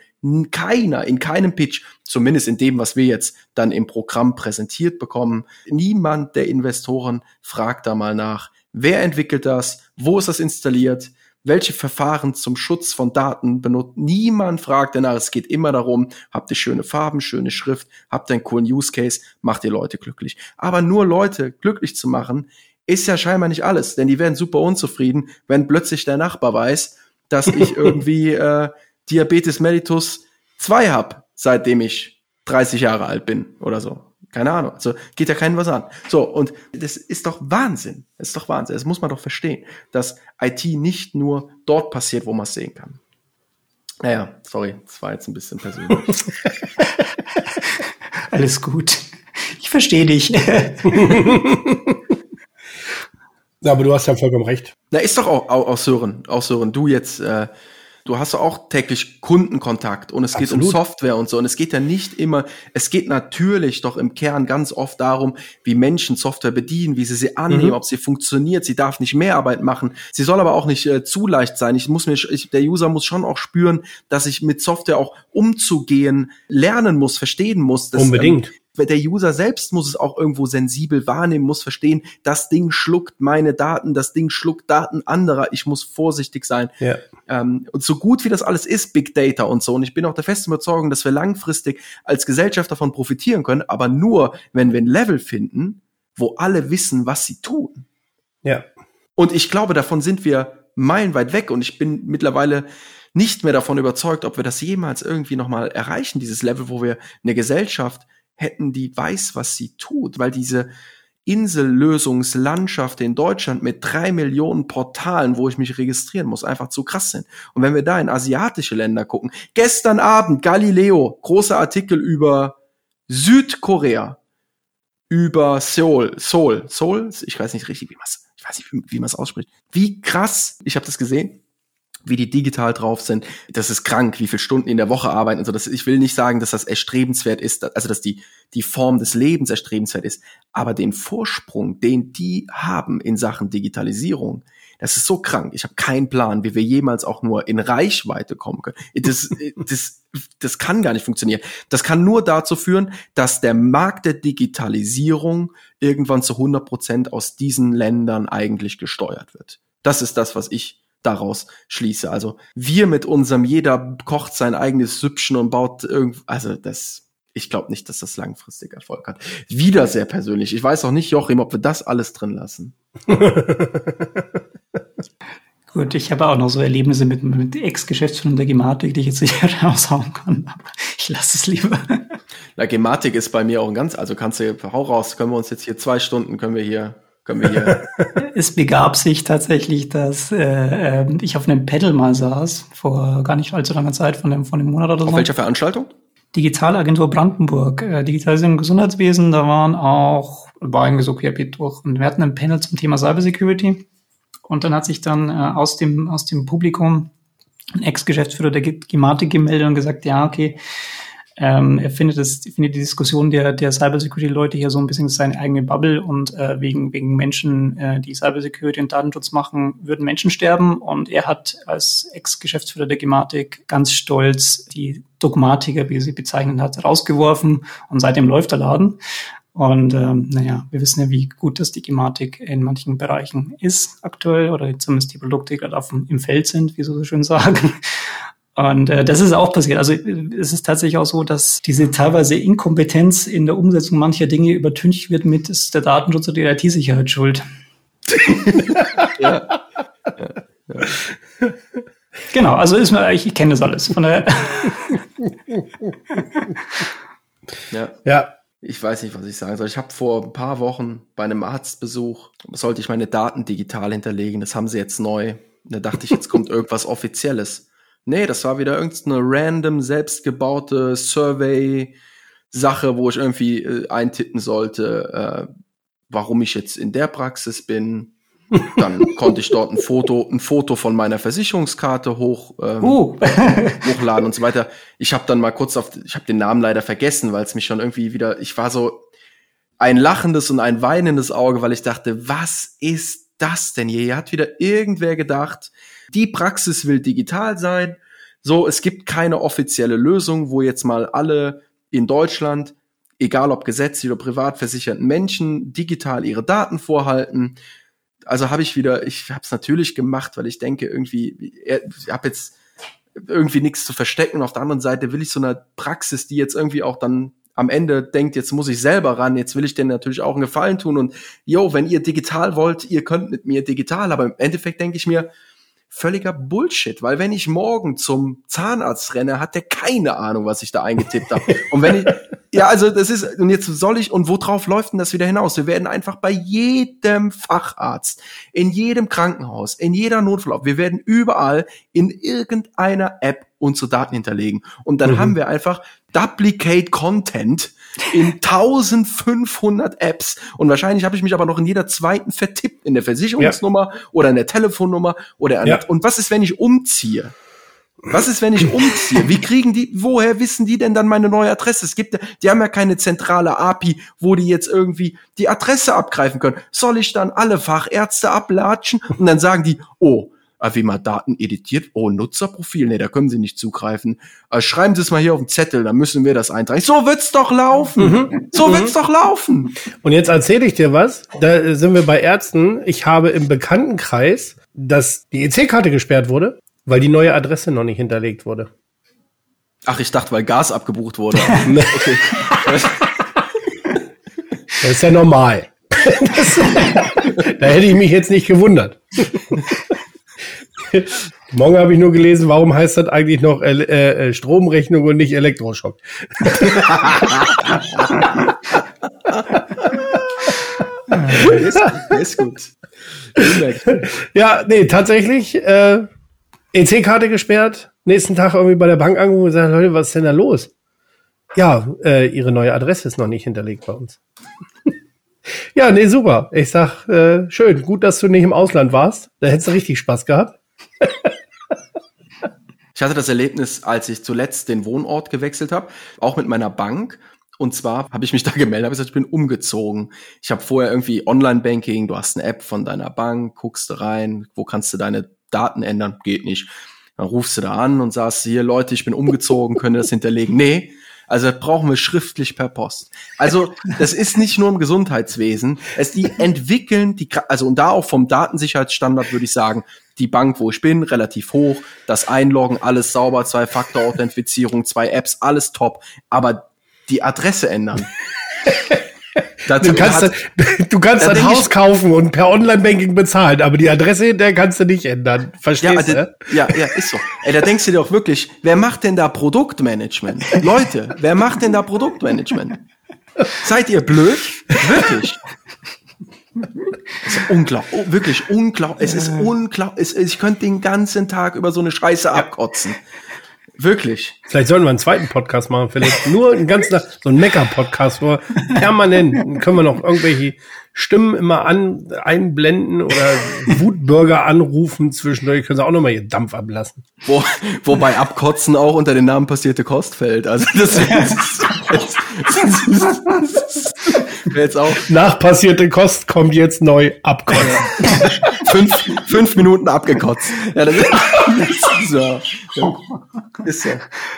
Keiner, in keinem Pitch, zumindest in dem, was wir jetzt dann im Programm präsentiert bekommen, niemand der Investoren fragt da mal nach, wer entwickelt das, wo ist das installiert, welche Verfahren zum Schutz von Daten benutzt. Niemand fragt danach. Es geht immer darum, habt ihr schöne Farben, schöne Schrift, habt ihr einen coolen Use Case, macht ihr Leute glücklich. Aber nur Leute glücklich zu machen, ist ja scheinbar nicht alles, denn die werden super unzufrieden, wenn plötzlich der Nachbar weiß, dass ich (laughs) irgendwie äh, Diabetes mellitus 2 hab, seitdem ich 30 Jahre alt bin oder so. Keine Ahnung. Also geht ja keinen was an. So, und das ist doch Wahnsinn. Das ist doch Wahnsinn. Das muss man doch verstehen, dass IT nicht nur dort passiert, wo man es sehen kann. Naja, sorry, das war jetzt ein bisschen persönlich. (laughs) Alles gut. Ich verstehe dich. (laughs) Ja, aber du hast ja vollkommen recht. Na, ist doch auch, auch, auch Sören, auch Sören, du jetzt, äh, du hast auch täglich Kundenkontakt und es geht um Software und so. Und es geht ja nicht immer, es geht natürlich doch im Kern ganz oft darum, wie Menschen Software bedienen, wie sie sie annehmen, mhm. ob sie funktioniert. Sie darf nicht mehr Arbeit machen. Sie soll aber auch nicht äh, zu leicht sein. Ich muss mir, ich, der User muss schon auch spüren, dass ich mit Software auch umzugehen lernen muss, verstehen muss. Dass, Unbedingt. Ähm, der User selbst muss es auch irgendwo sensibel wahrnehmen, muss verstehen, das Ding schluckt meine Daten, das Ding schluckt Daten anderer, ich muss vorsichtig sein. Ja. Ähm, und so gut wie das alles ist, Big Data und so, und ich bin auch der festen Überzeugung, dass wir langfristig als Gesellschaft davon profitieren können, aber nur, wenn wir ein Level finden, wo alle wissen, was sie tun. Ja. Und ich glaube, davon sind wir meilenweit weg und ich bin mittlerweile nicht mehr davon überzeugt, ob wir das jemals irgendwie nochmal erreichen, dieses Level, wo wir eine Gesellschaft hätten, die weiß, was sie tut, weil diese Insellösungslandschaft in Deutschland mit drei Millionen Portalen, wo ich mich registrieren muss, einfach zu krass sind. Und wenn wir da in asiatische Länder gucken, gestern Abend Galileo, großer Artikel über Südkorea, über Seoul, Seoul, Seoul, ich weiß nicht richtig, wie man es, ich weiß nicht, wie, wie man es ausspricht. Wie krass, ich habe das gesehen wie die digital drauf sind. Das ist krank, wie viele Stunden in der Woche arbeiten und so. Das, ich will nicht sagen, dass das erstrebenswert ist, also dass die, die Form des Lebens erstrebenswert ist, aber den Vorsprung, den die haben in Sachen Digitalisierung, das ist so krank. Ich habe keinen Plan, wie wir jemals auch nur in Reichweite kommen können. Das, (laughs) das, das kann gar nicht funktionieren. Das kann nur dazu führen, dass der Markt der Digitalisierung irgendwann zu 100 Prozent aus diesen Ländern eigentlich gesteuert wird. Das ist das, was ich daraus schließe. Also wir mit unserem, jeder kocht sein eigenes Süppchen und baut irgend, also das, ich glaube nicht, dass das langfristig Erfolg hat. Wieder sehr persönlich. Ich weiß auch nicht, Joachim, ob wir das alles drin lassen. (laughs) Gut, ich habe auch noch so Erlebnisse mit, mit Ex-Geschäftsführern der Gematik, die ich jetzt nicht (laughs) raushauen kann, aber ich lasse es lieber. Na, Gematik ist bei mir auch ein ganz, also kannst du, hau raus, können wir uns jetzt hier zwei Stunden, können wir hier können wir hier. (laughs) es begab sich tatsächlich, dass äh, ähm, ich auf einem Pedal mal saß, vor gar nicht allzu langer Zeit, von dem, von dem Monat oder so. Auf welcher Veranstaltung? Digitalagentur Brandenburg, äh, Digitalisierung im Gesundheitswesen, da waren auch, war irgendwie so querbeet durch. Und wir hatten ein Panel zum Thema Cybersecurity. Und dann hat sich dann äh, aus, dem, aus dem Publikum ein Ex-Geschäftsführer der Gematik gemeldet und gesagt, ja, okay, ähm, er findet, es, findet die Diskussion der, der Cybersecurity-Leute hier so ein bisschen seine eigene Bubble und äh, wegen, wegen Menschen, äh, die Cybersecurity und Datenschutz machen, würden Menschen sterben. Und er hat als Ex-Geschäftsführer der Gematik ganz stolz die Dogmatiker, wie er sie bezeichnet hat, rausgeworfen und seitdem läuft der Laden. Und ähm, naja, wir wissen ja, wie gut das die Gematik in manchen Bereichen ist aktuell oder zumindest die Produkte, gerade auf dem, im Feld sind, wie sie so schön sagen. Und äh, das ist auch passiert. Also es ist tatsächlich auch so, dass diese teilweise Inkompetenz in der Umsetzung mancher Dinge übertüncht wird mit ist der Datenschutz oder die IT-Sicherheit schuld. ja. (laughs) Ja. Ja. Genau, also ist mir, ich, ich kenne das alles. Von der ja. ja. Ich weiß nicht, was ich sagen soll. Ich habe vor ein paar Wochen bei einem Arztbesuch, sollte ich meine Daten digital hinterlegen. Das haben sie jetzt neu. Da dachte ich, jetzt kommt (laughs) irgendwas Offizielles. Nee, das war wieder irgendeine random selbstgebaute Survey-Sache, wo ich irgendwie äh, eintippen sollte, äh, warum ich jetzt in der Praxis bin, Dann (laughs) konnte ich dort ein Foto, ein Foto von meiner Versicherungskarte hoch, ähm, Uh. (laughs) hochladen und so weiter. Ich habe dann mal kurz auf, ich habe den Namen leider vergessen, weil es mich schon irgendwie wieder, ich war so ein lachendes und ein weinendes Auge, weil ich dachte, was ist das denn hier? Hier hat wieder irgendwer gedacht, die Praxis will digital sein. So, es gibt keine offizielle Lösung, wo jetzt mal alle in Deutschland, egal ob gesetzlich oder privat versicherten Menschen, digital ihre Daten vorhalten. Also habe ich wieder, ich habe es natürlich gemacht, weil ich denke irgendwie, ich habe jetzt irgendwie nichts zu verstecken. Auf der anderen Seite will ich so eine Praxis, die jetzt irgendwie auch dann am Ende denkt, jetzt muss ich selber ran, jetzt will ich denen natürlich auch einen Gefallen tun und yo, wenn ihr digital wollt, ihr könnt mit mir digital, aber im Endeffekt denke ich mir, völliger Bullshit, weil wenn ich morgen zum Zahnarzt renne, hat der keine Ahnung, was ich da eingetippt habe. Und wenn ich, (laughs) ja, also das ist, und jetzt soll ich, und worauf läuft denn das wieder hinaus? Wir werden einfach bei jedem Facharzt, in jedem Krankenhaus, in jeder Notfall, wir werden überall in irgendeiner App unsere Daten hinterlegen. Und dann Mhm. haben wir einfach Duplicate Content in 1500 Apps. Und wahrscheinlich habe ich mich aber noch in jeder zweiten vertippt, in der Versicherungsnummer oder in der Telefonnummer oder an Ja. und was ist, wenn ich umziehe? Was ist, wenn ich umziehe? Wie kriegen die, woher wissen die denn dann meine neue Adresse? Es gibt, ja- die haben ja keine zentrale API, wo die jetzt irgendwie die Adresse abgreifen können. Soll ich dann alle Fachärzte ablatschen? Und dann sagen die, oh, wie man Daten editiert? Oh, Nutzerprofil? Nee, da können sie nicht zugreifen. Äh, schreiben Sie es mal hier auf den Zettel, dann müssen wir das eintragen. So wird's doch laufen. So wird's doch laufen. Und jetzt erzähle ich dir was. Da sind wir bei Ärzten. Ich habe im Bekanntenkreis, dass die EC-Karte gesperrt wurde, weil die neue Adresse noch nicht hinterlegt wurde. Ach, ich dachte, weil Gas abgebucht wurde. (laughs) okay. (laughs) Das ist ja normal. (laughs) Das, da hätte ich mich jetzt nicht gewundert. (laughs) Morgen habe ich nur gelesen, warum heißt das eigentlich noch äh, äh, Stromrechnung und nicht Elektroschock? (laughs) ist, ist gut. Ja, nee, tatsächlich, äh, EC-Karte gesperrt, nächsten Tag irgendwie bei der Bank angerufen und gesagt, Leute, was ist denn da los? Ja, äh, ihre neue Adresse ist noch nicht hinterlegt bei uns. (laughs) ja, nee, super. Ich sag, äh, schön, gut, dass du nicht im Ausland warst. Da hättest du richtig Spaß gehabt. (laughs) Ich hatte das Erlebnis, als ich zuletzt den Wohnort gewechselt habe, auch mit meiner Bank. Und zwar habe ich mich da (laughs) gemeldet, habe gesagt, ich bin umgezogen. Ich habe vorher irgendwie Online-Banking, du hast eine App von deiner Bank, guckst rein, wo kannst du deine Daten ändern? Geht nicht. Dann rufst du da an und sagst, hier Leute, ich bin umgezogen, könnt ihr das hinterlegen? Nee, also das brauchen wir schriftlich per Post. Also das ist nicht nur im Gesundheitswesen, es die entwickeln, die also und da auch vom Datensicherheitsstandard würde ich sagen, die Bank, wo ich bin, relativ hoch, das Einloggen, alles sauber, Zwei-Faktor-Authentifizierung, zwei Apps, alles top, aber die Adresse ändern. (laughs) Dazu Du kannst, hat- das, du kannst Da das denk ich- Haus kaufen und per Online-Banking bezahlen, aber die Adresse hinterher kannst du nicht ändern. Ja, Verstehst also, du? ja, ja, ist so. Ey, da denkst du dir auch wirklich, wer macht denn da Produktmanagement? Leute, wer macht denn da Produktmanagement? Seid ihr blöd? Wirklich. Es ist unglaublich, oh, wirklich unglaublich. Es ist unglaublich. Ich könnte den ganzen Tag über so eine Scheiße abkotzen. Wirklich. Vielleicht sollten wir einen zweiten Podcast machen, Philipp. Nur einen ganzen Tag, so ein Mecker-Podcast, wo permanent können wir noch irgendwelche Stimmen immer an, einblenden oder (laughs) Wutbürger anrufen zwischendurch. Können sie auch nochmal ihren Dampf ablassen. Wo, wobei Abkotzen auch unter den Namen passierte Kost fällt. Also das, wäre jetzt auch Nach passierte Kost kommt jetzt neu abkotzen. fünf, fünf Minuten abgekotzt. Ja, das ist, das ist so. Ist so.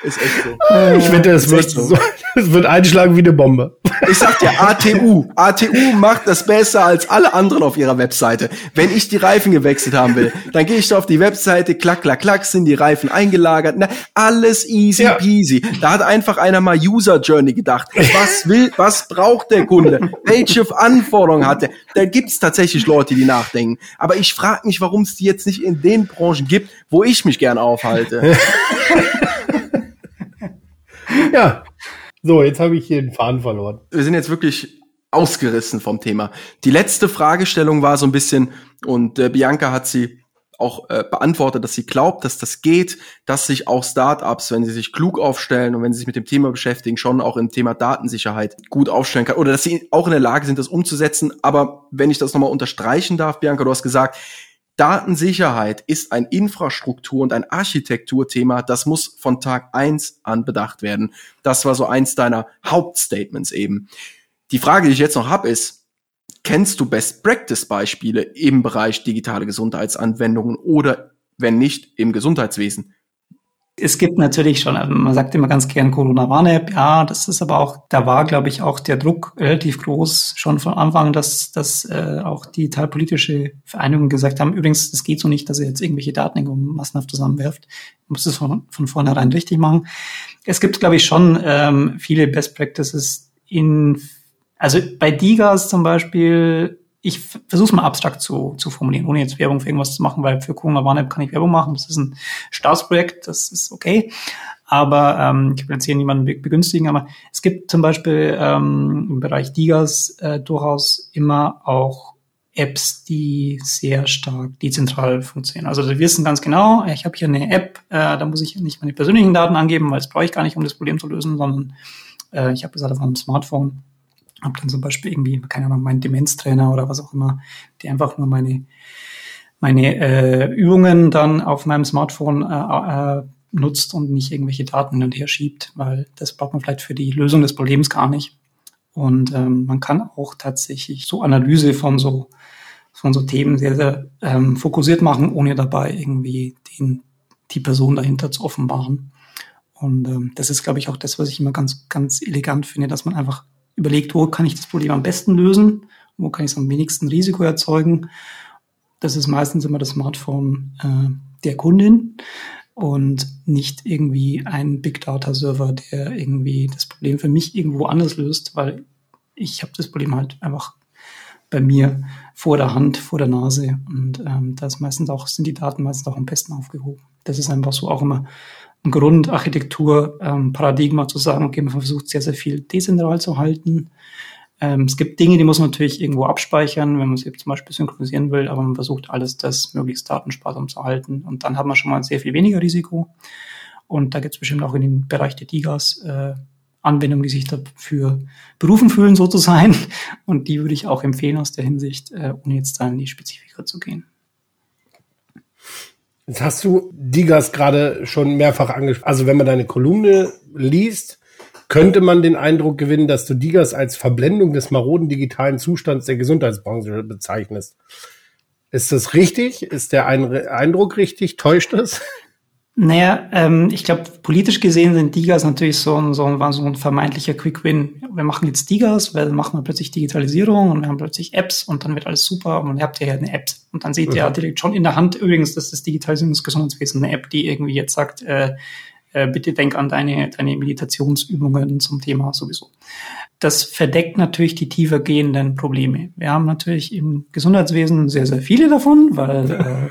Ist echt so. Ich wette, es wird, so, es (laughs) wird einschlagen wie eine Bombe. Ich sag dir, ATU. ATU macht das besser als alle anderen auf ihrer Webseite. Wenn ich die Reifen gewechselt haben will, (laughs) dann gehe ich da auf die Webseite, klack, klack, klack, sind die Reifen eingelagert. Na, alles easy Ja. peasy. Da hat einfach einer mal User Journey gedacht. Was will, was braucht der Kunde? Welche Anforderungen hat er? Da gibt's tatsächlich Leute, die nachdenken. Aber ich frage mich, warum es die jetzt nicht in den Branchen gibt, wo ich mich gern aufhalte. (laughs) Ja. So, jetzt habe ich hier den Faden verloren. wir sind jetzt wirklich ausgerissen vom Thema. Die letzte Fragestellung war so ein bisschen, und äh, Bianca hat sie auch äh, beantwortet, dass sie glaubt, dass das geht, dass sich auch Startups, wenn sie sich klug aufstellen und wenn sie sich mit dem Thema beschäftigen, schon auch im Thema Datensicherheit gut aufstellen kann oder dass sie auch in der Lage sind, das umzusetzen. Aber wenn ich das nochmal unterstreichen darf, Bianca, du hast gesagt, Datensicherheit ist ein Infrastruktur- und ein Architekturthema, das muss von Tag eins an bedacht werden. Das war so eins deiner Hauptstatements eben. Die Frage, die ich jetzt noch habe, ist, kennst du Best-Practice-Beispiele im Bereich digitale Gesundheitsanwendungen oder wenn nicht im Gesundheitswesen? Es gibt natürlich schon, also man sagt immer ganz gern Corona-Warn-App, ja, das ist aber auch, da war, glaube ich, auch der Druck relativ groß schon von Anfang, dass, dass äh, auch digitalpolitische Vereinigungen gesagt haben, übrigens, es geht so nicht, dass ihr jetzt irgendwelche Daten irgendwo massenhaft zusammenwerft. Man muss es von, von vornherein richtig machen. Es gibt, glaube ich, schon ähm, viele Best Practices in also bei Digas zum Beispiel, ich versuche es mal abstrakt zu, zu formulieren, ohne jetzt Werbung für irgendwas zu machen, weil für Corona Warn-App kann ich Werbung machen. Das ist ein Staatsprojekt, das ist okay. Aber ähm, ich will jetzt hier niemanden begünstigen, aber es gibt zum Beispiel ähm, im Bereich Digas äh, durchaus immer auch Apps, die sehr stark dezentral funktionieren. Also wir wissen ganz genau, ich habe hier eine App, äh, da muss ich nicht meine persönlichen Daten angeben, weil das brauche ich gar nicht, um das Problem zu lösen, sondern äh, ich habe halt auf einem Smartphone habe dann zum Beispiel irgendwie, keine Ahnung, meinen Demenztrainer oder was auch immer, die einfach nur meine, meine äh, Übungen dann auf meinem Smartphone äh, äh, nutzt und nicht irgendwelche Daten hin und her schiebt, weil das braucht man vielleicht für die Lösung des Problems gar nicht. Und ähm, man kann auch tatsächlich so Analyse von so von so Themen sehr, sehr ähm, fokussiert machen, ohne dabei irgendwie den, die Person dahinter zu offenbaren. Und ähm, das ist, glaube ich, auch das, was ich immer ganz, ganz elegant finde, dass man einfach überlegt, wo kann ich das Problem am besten lösen, wo kann ich es am wenigsten Risiko erzeugen. Das ist meistens immer das Smartphone äh, der Kundin und nicht irgendwie ein Big Data Server, der irgendwie das Problem für mich irgendwo anders löst, weil ich habe das Problem halt einfach bei mir vor der Hand, vor der Nase und ähm, da ist meistens auch sind die Daten meistens auch am besten aufgehoben. Das ist einfach so auch immer Grundarchitektur-Paradigma ähm, zu sagen, okay, man versucht sehr, sehr viel dezentral zu halten. Ähm, es gibt Dinge, die muss man natürlich irgendwo abspeichern, wenn man sie zum Beispiel synchronisieren will, aber man versucht alles das möglichst datensparsam zu halten und dann hat man schon mal sehr viel weniger Risiko. Und da gibt es bestimmt auch in den Bereich der DIGAs äh, Anwendungen, die sich dafür berufen fühlen, so zu sein. Und die würde ich auch empfehlen aus der Hinsicht, äh, ohne jetzt da in die Spezifika zu gehen. Jetzt hast du Digas gerade schon mehrfach angesprochen. Also wenn man deine Kolumne liest, könnte man den Eindruck gewinnen, dass du Digas als Verblendung des maroden digitalen Zustands der Gesundheitsbranche bezeichnest. Ist das richtig? Ist der Eindruck richtig? Täuscht das? Naja, ähm, ich glaube, politisch gesehen sind Digas natürlich so ein, so, ein, so ein vermeintlicher Quick-Win. Wir machen jetzt Digas, weil dann machen wir plötzlich Digitalisierung und wir haben plötzlich Apps und dann wird alles super und dann habt ihr ja eine App. Und dann seht ihr ja direkt schon in der Hand, übrigens, das ist Digitalisierung des Gesundheitswesens, eine App, die irgendwie jetzt sagt, äh, äh, bitte denk an deine, deine Meditationsübungen zum Thema sowieso. Das verdeckt natürlich die tiefer gehenden Probleme. Wir haben natürlich im Gesundheitswesen sehr, sehr viele davon, weil (laughs) äh,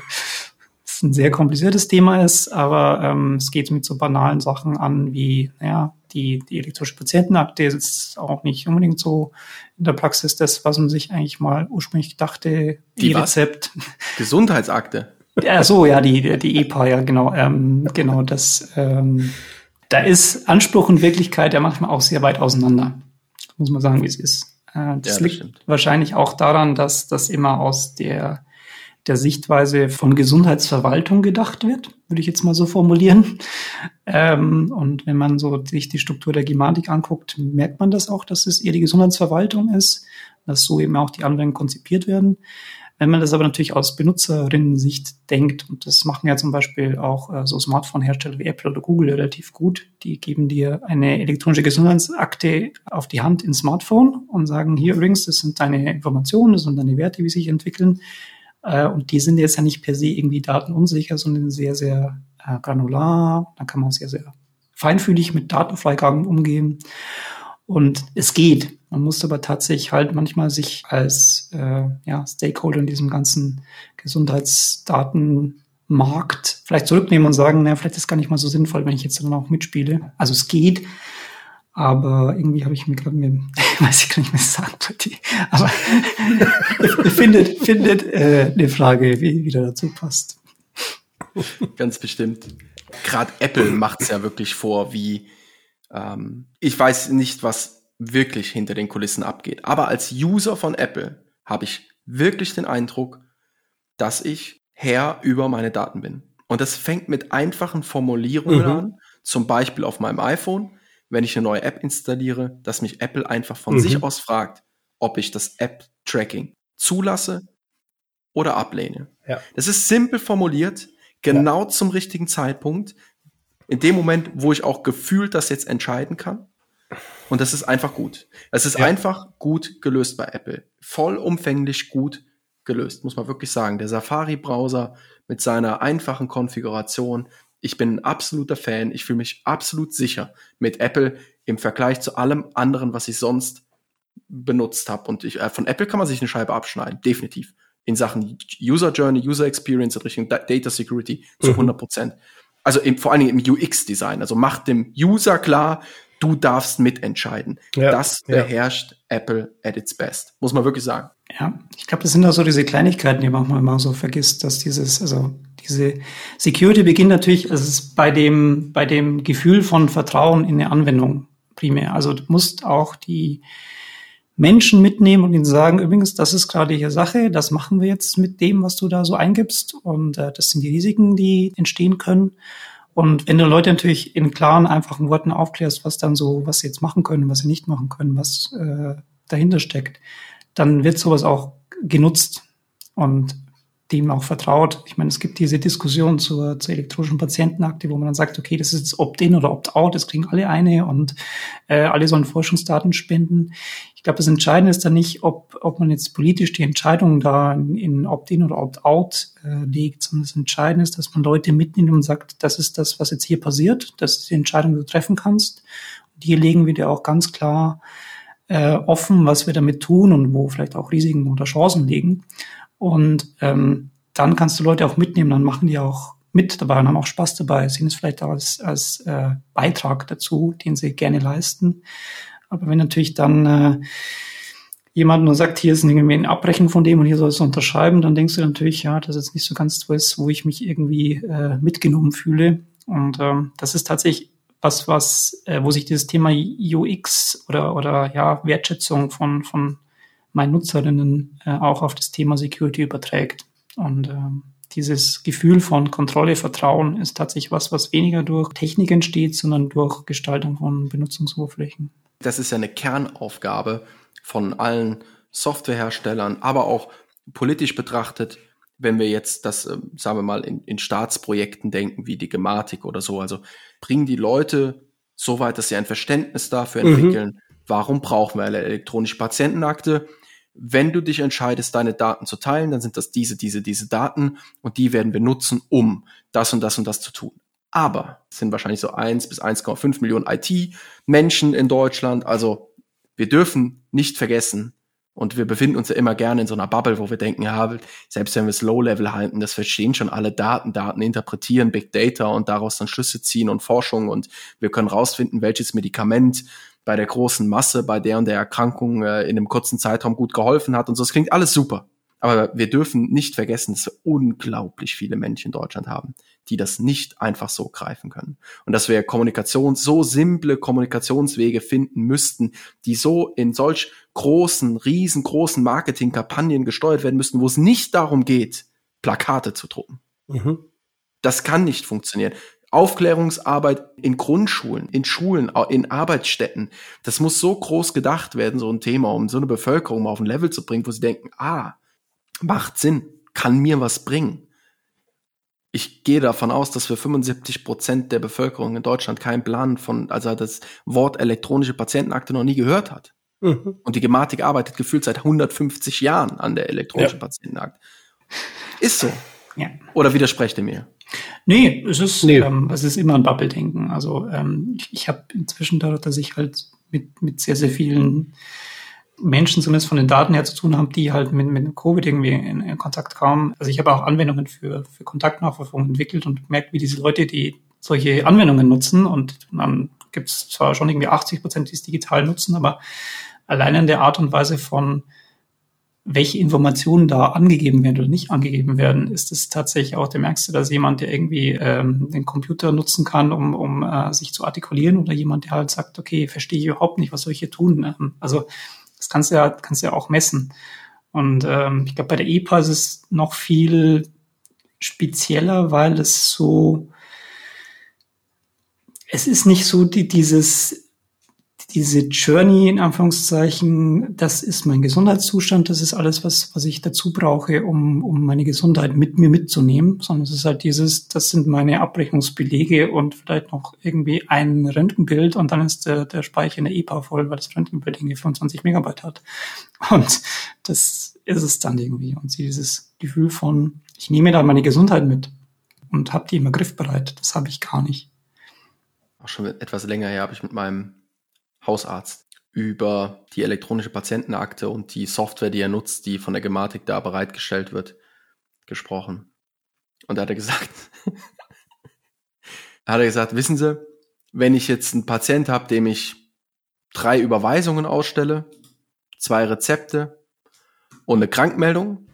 ein sehr kompliziertes Thema ist, aber ähm, es geht mit so banalen Sachen an wie, naja, die, die elektronische Patientenakte ist auch nicht unbedingt so in der Praxis das, was man sich eigentlich mal ursprünglich dachte, die Rezept. Gesundheitsakte. Ja, so, ja, die, die EPA, ja, genau, ähm, genau, das, ähm, da ist Anspruch und Wirklichkeit ja manchmal auch sehr weit auseinander. Muss man sagen, wie es ist. Äh, das, ja, das liegt stimmt. wahrscheinlich auch daran, dass das immer aus der der Sichtweise von Gesundheitsverwaltung gedacht wird, würde ich jetzt mal so formulieren. Ähm, und wenn man so sich die Struktur der Gematik anguckt, merkt man das auch, dass es eher die Gesundheitsverwaltung ist, dass so eben auch die Anwendungen konzipiert werden. Wenn man das aber natürlich aus Benutzerinnen-Sicht denkt, und das machen ja zum Beispiel auch äh, so Smartphone-Hersteller wie Apple oder Google relativ gut, die geben dir eine elektronische Gesundheitsakte auf die Hand ins Smartphone und sagen, hier übrigens, das sind deine Informationen, das sind deine Werte, wie sie sich entwickeln. Äh, und die sind jetzt ja nicht per se irgendwie datenunsicher, sondern sehr, sehr äh, granular. Da kann man sehr, sehr feinfühlig mit Datenfreigaben umgehen. Und es geht. Man muss aber tatsächlich halt manchmal sich als äh, ja, Stakeholder in diesem ganzen Gesundheitsdatenmarkt vielleicht zurücknehmen und sagen, na, vielleicht ist es gar nicht mal so sinnvoll, wenn ich jetzt dann auch mitspiele. Also es geht, aber irgendwie habe ich mir gerade mir, (laughs) weiß ich gar nicht mehr sagen, aber (laughs) findet, findet äh, eine Frage, wie wieder dazu passt. Ganz bestimmt. Gerade Apple macht es ja wirklich vor, wie ähm, ich weiß nicht, was wirklich hinter den Kulissen abgeht. Aber als User von Apple habe ich wirklich den Eindruck, dass ich Herr über meine Daten bin. Und das fängt mit einfachen Formulierungen mhm. an, zum Beispiel auf meinem iPhone, wenn ich eine neue App installiere, dass mich Apple einfach von mhm. sich aus fragt, ob ich das App-Tracking zulasse oder ablehne. Ja. Das ist simpel formuliert, genau ja. zum richtigen Zeitpunkt, in dem Moment, wo ich auch gefühlt das jetzt entscheiden kann. Und das ist einfach gut. Es ist ja. einfach gut gelöst bei Apple. Vollumfänglich gut gelöst, muss man wirklich sagen. Der Safari-Browser mit seiner einfachen Konfiguration. Ich bin ein absoluter Fan. Ich fühle mich absolut sicher mit Apple im Vergleich zu allem anderen, was ich sonst benutzt habe. Und ich, äh, von Apple kann man sich eine Scheibe abschneiden, definitiv. In Sachen User Journey, User Experience in Richtung Data Security zu mhm. 100 Prozent. Also im, vor allen Dingen im UX-Design. Also macht dem User klar, du darfst mitentscheiden. Ja, das beherrscht ja. Apple at its best, muss man wirklich sagen. Ja, ich glaube, das sind auch so diese Kleinigkeiten, die man manchmal mal so vergisst, dass dieses, also diese Security beginnt natürlich, also es ist bei dem, bei dem Gefühl von Vertrauen in eine Anwendung primär. Also du musst auch die Menschen mitnehmen und ihnen sagen, übrigens, das ist gerade hier Sache, das machen wir jetzt mit dem, was du da so eingibst und äh, das sind die Risiken, die entstehen können. Und wenn du Leute natürlich in klaren, einfachen Worten aufklärst, was dann so, was sie jetzt machen können, was sie nicht machen können, was äh, dahinter steckt, dann wird sowas auch genutzt und dem auch vertraut. Ich meine, es gibt diese Diskussion zur, zur elektronischen Patientenakte, wo man dann sagt, okay, das ist jetzt Opt-in oder Opt-out, das kriegen alle eine und äh, alle sollen Forschungsdaten spenden. Ich glaube, das Entscheidende ist dann nicht, ob, ob man jetzt politisch die Entscheidung da in, in Opt-in oder Opt-out äh, legt, sondern das Entscheidende ist, dass man Leute mitnimmt und sagt, das ist das, was jetzt hier passiert, das ist die Entscheidung, die du treffen kannst. Und hier legen wir dir auch ganz klar äh, offen, was wir damit tun und wo vielleicht auch Risiken oder Chancen liegen. Und ähm, dann kannst du Leute auch mitnehmen, dann machen die auch mit dabei und haben auch Spaß dabei, sehen es vielleicht auch als, als äh, Beitrag dazu, den sie gerne leisten. Aber wenn natürlich dann äh, jemand nur sagt, hier ist irgendwie ein Abbrechen von dem und hier soll es unterschreiben, dann denkst du natürlich, ja, das ist nicht so ganz was, wo ich mich irgendwie äh, mitgenommen fühle. Und ähm, das ist tatsächlich was, was, äh, wo sich dieses Thema UX oder, oder ja, Wertschätzung von, von meinen Nutzerinnen äh, auch auf das Thema Security überträgt. Und ähm, dieses Gefühl von Kontrolle, Vertrauen ist tatsächlich was, was weniger durch Technik entsteht, sondern durch Gestaltung von Benutzungsoberflächen. Das ist ja eine Kernaufgabe von allen Softwareherstellern, aber auch politisch betrachtet, wenn wir jetzt das, äh, sagen wir mal, in, in Staatsprojekten denken, wie die Gematik oder so, also bringen die Leute so weit, dass sie ein Verständnis dafür mhm. entwickeln, mhm. warum brauchen wir eine elektronische Patientenakte, wenn du dich entscheidest, deine Daten zu teilen, dann sind das diese, diese, diese Daten und die werden wir nutzen, um das und das und das zu tun. Aber es sind wahrscheinlich so 1 bis 1,5 Millionen IT-Menschen in Deutschland. Also wir dürfen nicht vergessen, und wir befinden uns ja immer gerne in so einer Bubble, wo wir denken, ja, selbst wenn wir es Low-Level halten, das verstehen schon alle Daten, Daten interpretieren, Big Data und daraus dann Schlüsse ziehen und Forschung und wir können rausfinden, welches Medikament bei der großen Masse, bei der und der Erkrankung äh, in einem kurzen Zeitraum gut geholfen hat und so. Es klingt alles super. Aber wir dürfen nicht vergessen, dass wir unglaublich viele Menschen in Deutschland haben, die das nicht einfach so greifen können. Und dass wir Kommunikation, so simple Kommunikationswege finden müssten, die so in solch großen, riesengroßen Marketingkampagnen gesteuert werden müssten, wo es nicht darum geht, Plakate zu drucken. Mhm. Das kann nicht funktionieren. Aufklärungsarbeit in Grundschulen, in Schulen, in Arbeitsstätten. Das muss so groß gedacht werden, so ein Thema, um so eine Bevölkerung auf ein Level zu bringen, wo sie denken, ah, macht Sinn, kann mir was bringen. Ich gehe davon aus, dass für 75 Prozent der Bevölkerung in Deutschland keinen Plan von, also das Wort elektronische Patientenakte noch nie gehört hat. Mhm. Und die Gematik arbeitet gefühlt seit 150 Jahren an der elektronischen ja. Patientenakte. Ist so. Ja. Oder widersprecht ihr mir? Nee, es ist, nee. Ähm, es ist immer ein Bubble-Denken. Also ähm, ich, ich habe inzwischen dadurch, dass ich halt mit, mit sehr, sehr vielen Menschen zumindest von den Daten her zu tun haben, die halt mit, mit Covid irgendwie in, in Kontakt kamen. Also ich habe auch Anwendungen für, für Kontaktnachverfolgung entwickelt und gemerkt, wie diese Leute, die solche Anwendungen nutzen und dann gibt es zwar schon irgendwie 80 Prozent, die es digital nutzen, aber allein in der Art und Weise von welche Informationen da angegeben werden oder nicht angegeben werden, ist es tatsächlich auch, der merkst du, dass jemand, der irgendwie ähm, den Computer nutzen kann, um, um äh, sich zu artikulieren oder jemand, der halt sagt, okay, verstehe ich überhaupt nicht, was soll ich hier tun? Ähm, also das kannst du ja, kannst du ja auch messen. Und ähm, ich glaube, bei der EPA ist es noch viel spezieller, weil es so, es ist nicht so die, dieses diese Journey in Anführungszeichen, das ist mein Gesundheitszustand, das ist alles, was, was ich dazu brauche, um, um meine Gesundheit mit mir mitzunehmen, sondern es ist halt dieses, das sind meine Abrechnungsbelege und vielleicht noch irgendwie ein Röntgenbild und dann ist der, der Speicher in der EPA voll, weil das Röntgenbild irgendwie 25 Megabyte hat. Und das ist es dann irgendwie. Und dieses Gefühl von, ich nehme da meine Gesundheit mit und habe die immer griffbereit. Das habe ich gar nicht. Auch schon etwas länger her habe ich mit meinem Hausarzt über die elektronische Patientenakte und die Software, die er nutzt, die von der Gematik da bereitgestellt wird, gesprochen. Und da hat er gesagt, (laughs) hat er gesagt, wissen Sie, wenn ich jetzt einen Patient habe, dem ich drei Überweisungen ausstelle, zwei Rezepte und eine Krankmeldung,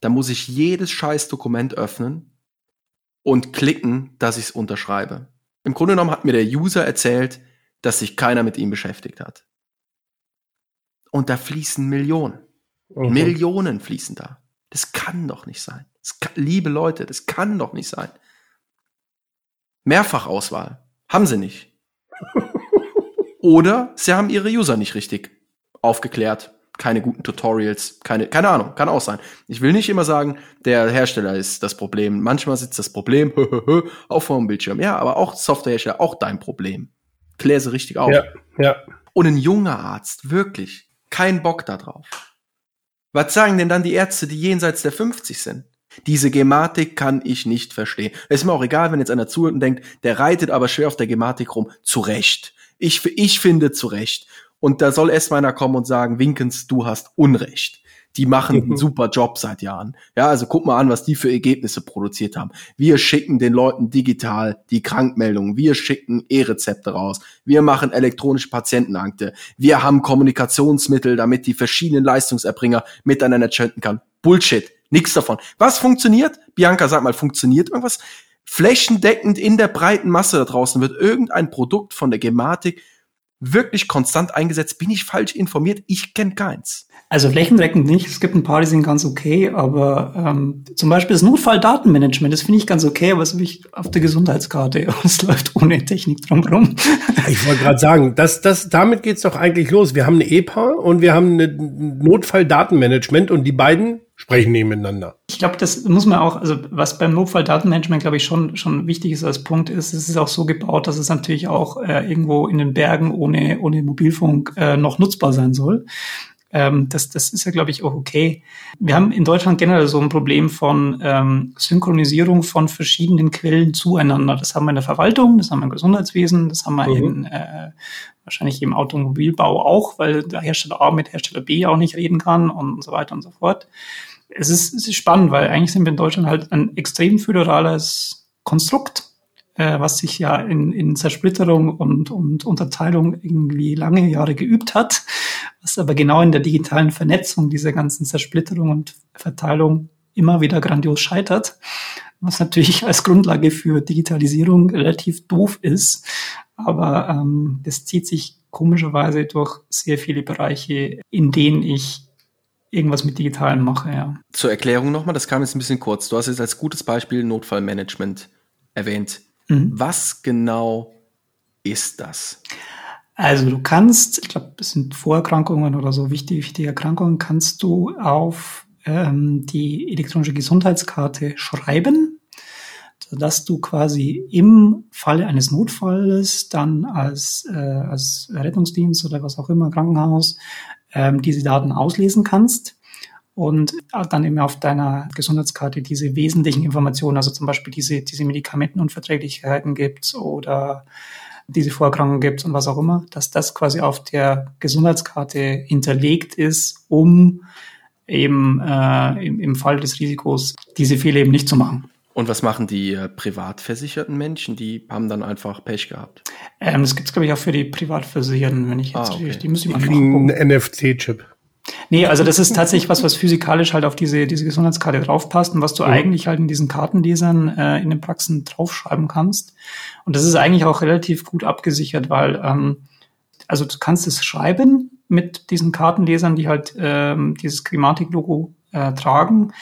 dann muss ich jedes scheiß Dokument öffnen und klicken, dass ich es unterschreibe. Im Grunde genommen hat mir der User erzählt, dass sich keiner mit ihm beschäftigt hat. Und da fließen Millionen. Mhm. Millionen fließen da. Das kann doch nicht sein. Kann, liebe Leute, das kann doch nicht sein. Mehrfachauswahl. Haben sie nicht. (laughs) Oder sie haben ihre User nicht richtig aufgeklärt. Keine guten Tutorials, keine, keine Ahnung, kann auch sein. Ich will nicht immer sagen, der Hersteller ist das Problem. Manchmal sitzt das Problem (laughs) auf vom Bildschirm. Ja, aber auch Softwarehersteller, auch dein Problem. Klär sie richtig auf. Ja, ja. Und ein junger Arzt, wirklich, kein Bock da drauf. Was sagen denn dann die Ärzte, die jenseits der 50 sind? Diese Gematik kann ich nicht verstehen. Es ist mir auch egal, wenn jetzt einer zuhört und denkt, der reitet aber schwer auf der Gematik rum. Zu Recht. Ich, ich finde zu Recht. Und da soll erst einer kommen und sagen, Winkens, du hast Unrecht die machen einen super Job seit Jahren. Ja, also guck mal an, was die für Ergebnisse produziert haben. Wir schicken den Leuten digital die Krankmeldungen. Wir schicken E-Rezepte raus. Wir machen elektronische Patientenakte. Wir haben Kommunikationsmittel, damit die verschiedenen Leistungserbringer miteinander chatten kann. Bullshit. Nix davon. Was funktioniert? Bianca, sag mal, funktioniert irgendwas? Flächendeckend in der breiten Masse da draußen wird irgendein Produkt von der Gematik wirklich konstant eingesetzt. Bin ich falsch informiert? Ich kenne keins. Also flächendeckend nicht. Es gibt ein paar, die sind ganz okay, aber ähm, zum Beispiel das Notfalldatenmanagement, das finde ich ganz okay, aber es habe ich auf der Gesundheitskarte (laughs) und es läuft ohne Technik drumherum. Ich wollte gerade sagen, das, das, damit geht's doch eigentlich los. Wir haben eine EPA und wir haben ein Notfalldatenmanagement und die beiden sprechen nebeneinander. Ich glaube, das muss man auch, also was beim Notfalldatenmanagement, glaube ich, schon, schon wichtig ist als Punkt ist, es ist auch so gebaut, dass es natürlich auch äh, irgendwo in den Bergen ohne, ohne Mobilfunk äh, noch nutzbar sein soll. Ähm, das, das ist ja, glaube ich, auch okay. Wir haben in Deutschland generell so ein Problem von ähm, Synchronisierung von verschiedenen Quellen zueinander. Das haben wir in der Verwaltung, das haben wir im Gesundheitswesen, das haben wir mhm. in äh, wahrscheinlich im Automobilbau auch, weil der Hersteller A mit Hersteller B auch nicht reden kann und so weiter und so fort. Es ist, es ist spannend, weil eigentlich sind wir in Deutschland halt ein extrem föderales Konstrukt äh, was sich ja in, in Zersplitterung und, und Unterteilung irgendwie lange Jahre geübt hat, was aber genau in der digitalen Vernetzung dieser ganzen Zersplitterung und Verteilung immer wieder grandios scheitert, was natürlich als Grundlage für Digitalisierung relativ doof ist, aber ähm, das zieht sich komischerweise durch sehr viele Bereiche, in denen ich irgendwas mit Digitalen mache, ja. Zur Erklärung nochmal, das kam jetzt ein bisschen kurz. Du hast jetzt als gutes Beispiel Notfallmanagement erwähnt. Mhm. Was genau ist das? Also du kannst, ich glaube, es sind Vorerkrankungen oder so wichtige, wichtige Erkrankungen, kannst du auf ähm, die elektronische Gesundheitskarte schreiben, sodass du quasi im Falle eines Notfalles dann als, äh, als Rettungsdienst oder was auch immer, Krankenhaus, ähm, diese Daten auslesen kannst und dann eben auf deiner Gesundheitskarte diese wesentlichen Informationen, also zum Beispiel diese, diese Medikamentenunverträglichkeiten gibt oder diese Vorerkrankungen gibt und was auch immer, dass das quasi auf der Gesundheitskarte hinterlegt ist, um eben äh, im, im Fall des Risikos diese Fehler eben nicht zu machen. Und was machen die äh, privat versicherten Menschen? Die haben dann einfach Pech gehabt. Ähm, das gibt es, glaube ich, auch für die Privatversicherten, wenn ich jetzt ah, okay. die müssen die kriegen einen NFC-Chip. Nee, also das ist tatsächlich was, was physikalisch halt auf diese, diese Gesundheitskarte draufpasst und was du mhm. eigentlich halt in diesen Kartenlesern äh, in den Praxen draufschreiben kannst. Und das ist eigentlich auch relativ gut abgesichert, weil ähm, also du kannst es schreiben mit diesen Kartenlesern, die halt ähm, dieses Klimatik-Logo äh, tragen.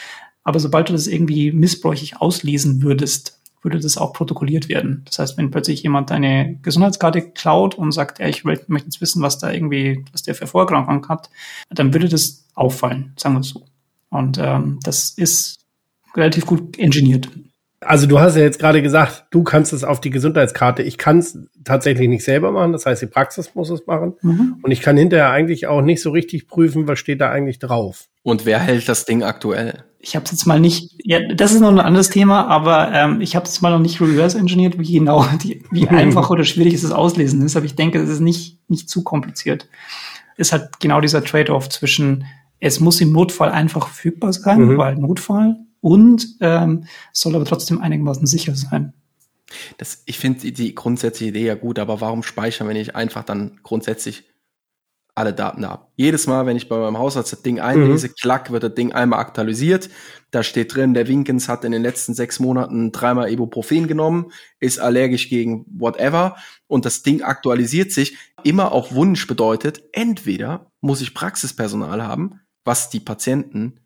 Aber sobald du das irgendwie missbräuchlich auslesen würdest, würde das auch protokolliert werden. Das heißt, wenn plötzlich jemand deine Gesundheitskarte klaut und sagt, ja, ich möchte jetzt wissen, was da irgendwie, was der für Vorerkrankungen hat, dann würde das auffallen, sagen wir es so. Und ähm, das ist relativ gut engineert. Also du hast ja jetzt gerade gesagt, du kannst es auf die Gesundheitskarte. Ich kann es tatsächlich nicht selber machen. Das heißt, die Praxis muss es machen. Mhm. Und ich kann hinterher eigentlich auch nicht so richtig prüfen, was steht da eigentlich drauf. Und wer hält das Ding aktuell? Ich habe es jetzt mal nicht, ja, das ist noch ein anderes Thema, aber ähm, ich habe es mal noch nicht reverse engineert, wie genau, (laughs) die, wie einfach oder schwierig es das Auslesen ist. Aber ich denke, es ist nicht, nicht zu kompliziert. Es hat genau dieser Trade-off zwischen, es muss im Notfall einfach verfügbar sein, mhm. weil Notfall, und ähm, soll aber trotzdem einigermaßen sicher sein. Das, ich finde die, die grundsätzliche Idee ja gut, aber warum speichern, wenn ich einfach dann grundsätzlich alle Daten habe? Jedes Mal, wenn ich bei meinem Hausarzt das Ding einlese, mhm. klack, wird das Ding einmal aktualisiert. Da steht drin, der Winkens hat in den letzten sechs Monaten dreimal Ibuprofen genommen, ist allergisch gegen whatever und das Ding aktualisiert sich. Immer auf Wunsch bedeutet, entweder muss ich Praxispersonal haben, was die Patienten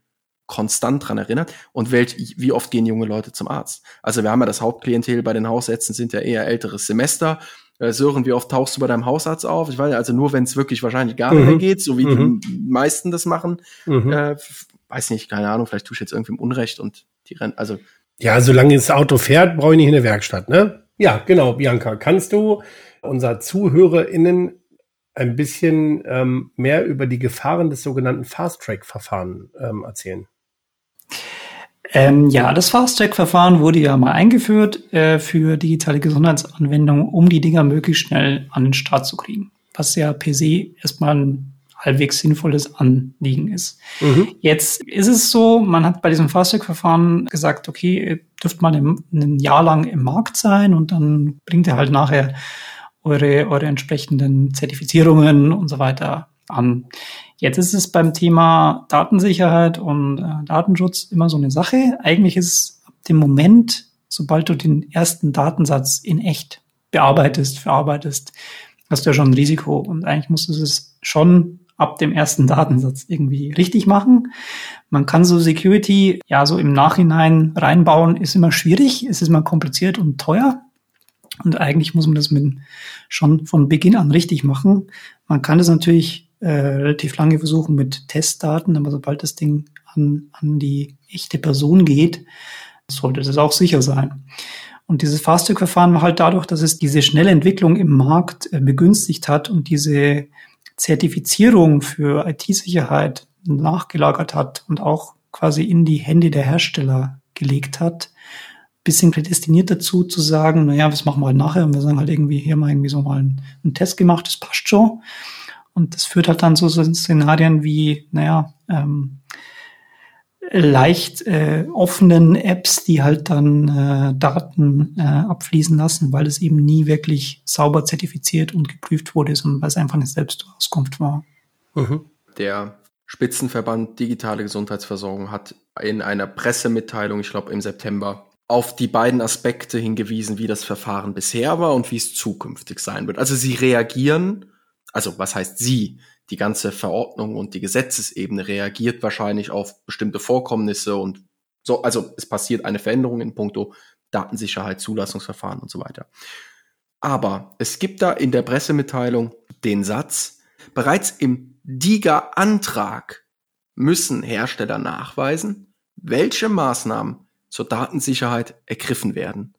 konstant dran erinnert und welch, wie oft gehen junge Leute zum Arzt. Also wir haben ja das Hauptklientel bei den Hausärzten sind ja eher älteres Semester. Äh, Sören, wie oft tauchst du bei deinem Hausarzt auf? Ich weiß also nur, wenn es wirklich wahrscheinlich gar nicht mehr mhm. geht, so wie mhm. die meisten das machen. Mhm. Äh, weiß nicht, keine Ahnung, vielleicht tue ich jetzt irgendwie im Unrecht und die rennen, also. Ja, solange das Auto fährt, brauche ich nicht in der Werkstatt, ne? Ja, genau, Bianca. Kannst du unser ZuhörerInnen ein bisschen ähm, mehr über die Gefahren des sogenannten Fast-Track-Verfahren ähm, erzählen? Ähm, ja, das Fast-Track-Verfahren wurde ja mal eingeführt äh, für digitale Gesundheitsanwendungen, um die Dinger möglichst schnell an den Start zu kriegen. Was ja per se erstmal ein halbwegs sinnvolles Anliegen ist. Mhm. Jetzt ist es so, man hat bei diesem Fast-Track-Verfahren gesagt, okay, ihr dürft mal im, ein Jahr lang im Markt sein und dann bringt ihr halt nachher eure, eure entsprechenden Zertifizierungen und so weiter an. Jetzt ist es beim Thema Datensicherheit und äh, Datenschutz immer so eine Sache. Eigentlich ist es ab dem Moment, sobald du den ersten Datensatz in echt bearbeitest, verarbeitest, hast du ja schon ein Risiko. Und eigentlich musst du es schon ab dem ersten Datensatz irgendwie richtig machen. Man kann so Security ja so im Nachhinein reinbauen, ist immer schwierig, es ist immer kompliziert und teuer. Und eigentlich muss man das mit, schon von Beginn an richtig machen. Man kann das natürlich äh, relativ lange versuchen mit Testdaten, aber sobald das Ding an, an die echte Person geht, sollte das auch sicher sein. Und dieses Fast-Track-Verfahren war halt dadurch, dass es diese schnelle Entwicklung im Markt äh, begünstigt hat und diese Zertifizierung für IT-Sicherheit nachgelagert hat und auch quasi in die Hände der Hersteller gelegt hat, bisschen prädestiniert dazu zu sagen, naja, was machen wir halt nachher? Und wir sagen halt irgendwie, hier mal irgendwie so mal einen, einen Test gemacht, das passt schon. Und das führt halt dann zu so Szenarien wie, naja, ähm, leicht äh, offenen Apps, die halt dann äh, Daten äh, abfließen lassen, weil es eben nie wirklich sauber zertifiziert und geprüft wurde, sondern weil es einfach eine Selbstauskunft war. Mhm. Der Spitzenverband Digitale Gesundheitsversorgung hat in einer Pressemitteilung, ich glaube im September, auf die beiden Aspekte hingewiesen, wie das Verfahren bisher war und wie es zukünftig sein wird. Also sie reagieren also was heißt sie? Die ganze Verordnung und die Gesetzesebene reagiert wahrscheinlich auf bestimmte Vorkommnisse und so, also es passiert eine Veränderung in puncto Datensicherheit, Zulassungsverfahren und so weiter. Aber es gibt da in der Pressemitteilung den Satz, bereits im DIGA-Antrag müssen Hersteller nachweisen, welche Maßnahmen zur Datensicherheit ergriffen werden.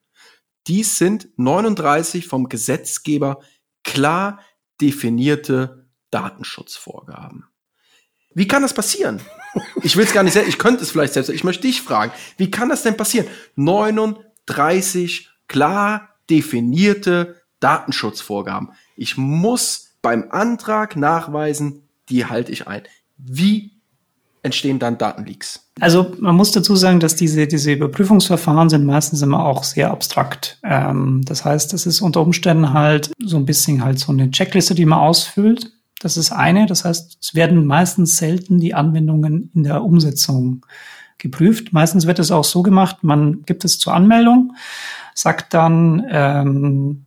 Dies sind 39 vom Gesetzgeber klar definierte Datenschutzvorgaben. Wie kann das passieren? Ich will es gar nicht selbst, ich könnte es vielleicht selbst, ich möchte dich fragen, wie kann das denn passieren? 39 klar definierte Datenschutzvorgaben. Ich muss beim Antrag nachweisen, die halte ich ein. Wie entstehen dann Datenleaks? Also man muss dazu sagen, dass diese, diese Überprüfungsverfahren sind meistens immer auch sehr abstrakt. Ähm, das heißt, es ist unter Umständen halt so ein bisschen halt so eine Checkliste, die man ausfüllt. Das ist eine. Das heißt, es werden meistens selten die Anwendungen in der Umsetzung geprüft. Meistens wird es auch so gemacht, man gibt es zur Anmeldung, sagt dann, ähm,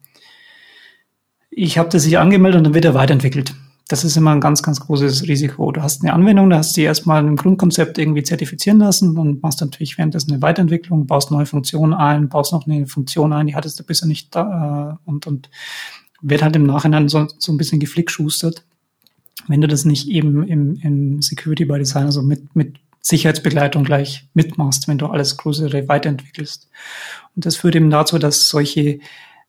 ich habe das hier angemeldet und dann wird er weiterentwickelt. Das ist immer ein ganz, ganz großes Risiko. Du hast eine Anwendung, da hast du erstmal ein Grundkonzept irgendwie zertifizieren lassen und machst natürlich währenddessen eine Weiterentwicklung, baust neue Funktionen ein, baust noch eine Funktion ein, die hattest du bisher nicht da äh, und, und wird halt im Nachhinein so, so ein bisschen geflickschustert, wenn du das nicht eben im, im Security by Design, also mit, mit Sicherheitsbegleitung gleich mitmachst, wenn du alles größere weiterentwickelst. Und das führt eben dazu, dass solche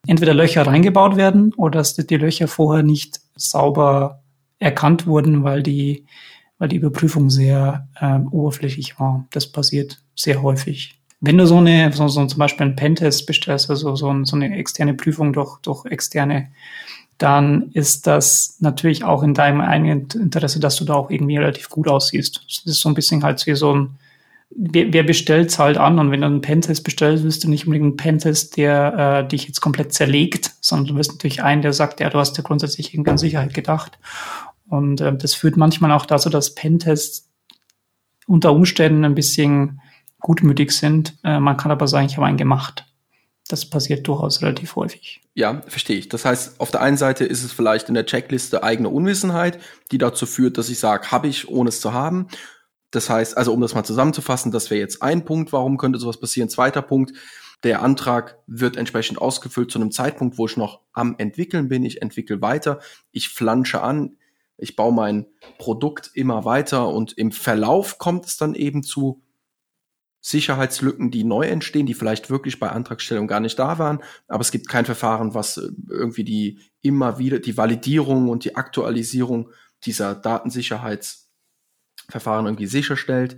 entweder Löcher reingebaut werden oder dass die Löcher vorher nicht sauber erkannt wurden, weil die, weil die Überprüfung sehr äh, oberflächlich war. Das passiert sehr häufig. Wenn du so eine, so, so zum Beispiel einen Pentest bestellst, also so, so eine externe Prüfung durch, durch externe, dann ist das natürlich auch in deinem eigenen Interesse, dass du da auch irgendwie relativ gut aussiehst. Das ist so ein bisschen halt wie so ein, wer, wer bestellt, zahlt an. Und wenn du einen Pentest bestellst, wirst du nicht unbedingt einen Pentest, der äh, dich jetzt komplett zerlegt, sondern du wirst natürlich einen, der sagt, ja, du hast ja grundsätzlich irgendwie an Sicherheit gedacht. Und äh, das führt manchmal auch dazu, dass Pentests unter Umständen ein bisschen gutmütig sind. Äh, man kann aber sagen, ich habe einen gemacht. Das passiert durchaus relativ häufig. Ja, verstehe ich. Das heißt, auf der einen Seite ist es vielleicht in der Checkliste eigene Unwissenheit, die dazu führt, dass ich sage, habe ich, ohne es zu haben. Das heißt, also um das mal zusammenzufassen, das wäre jetzt ein Punkt, warum könnte sowas passieren. Zweiter Punkt, der Antrag wird entsprechend ausgefüllt zu einem Zeitpunkt, wo ich noch am entwickeln bin. Ich entwickle weiter, ich flansche an, ich baue mein Produkt immer weiter und im Verlauf kommt es dann eben zu Sicherheitslücken, die neu entstehen, die vielleicht wirklich bei Antragstellung gar nicht da waren, aber es gibt kein Verfahren, was äh, irgendwie die immer wieder die Validierung und die Aktualisierung dieser Datensicherheitsverfahren irgendwie sicherstellt.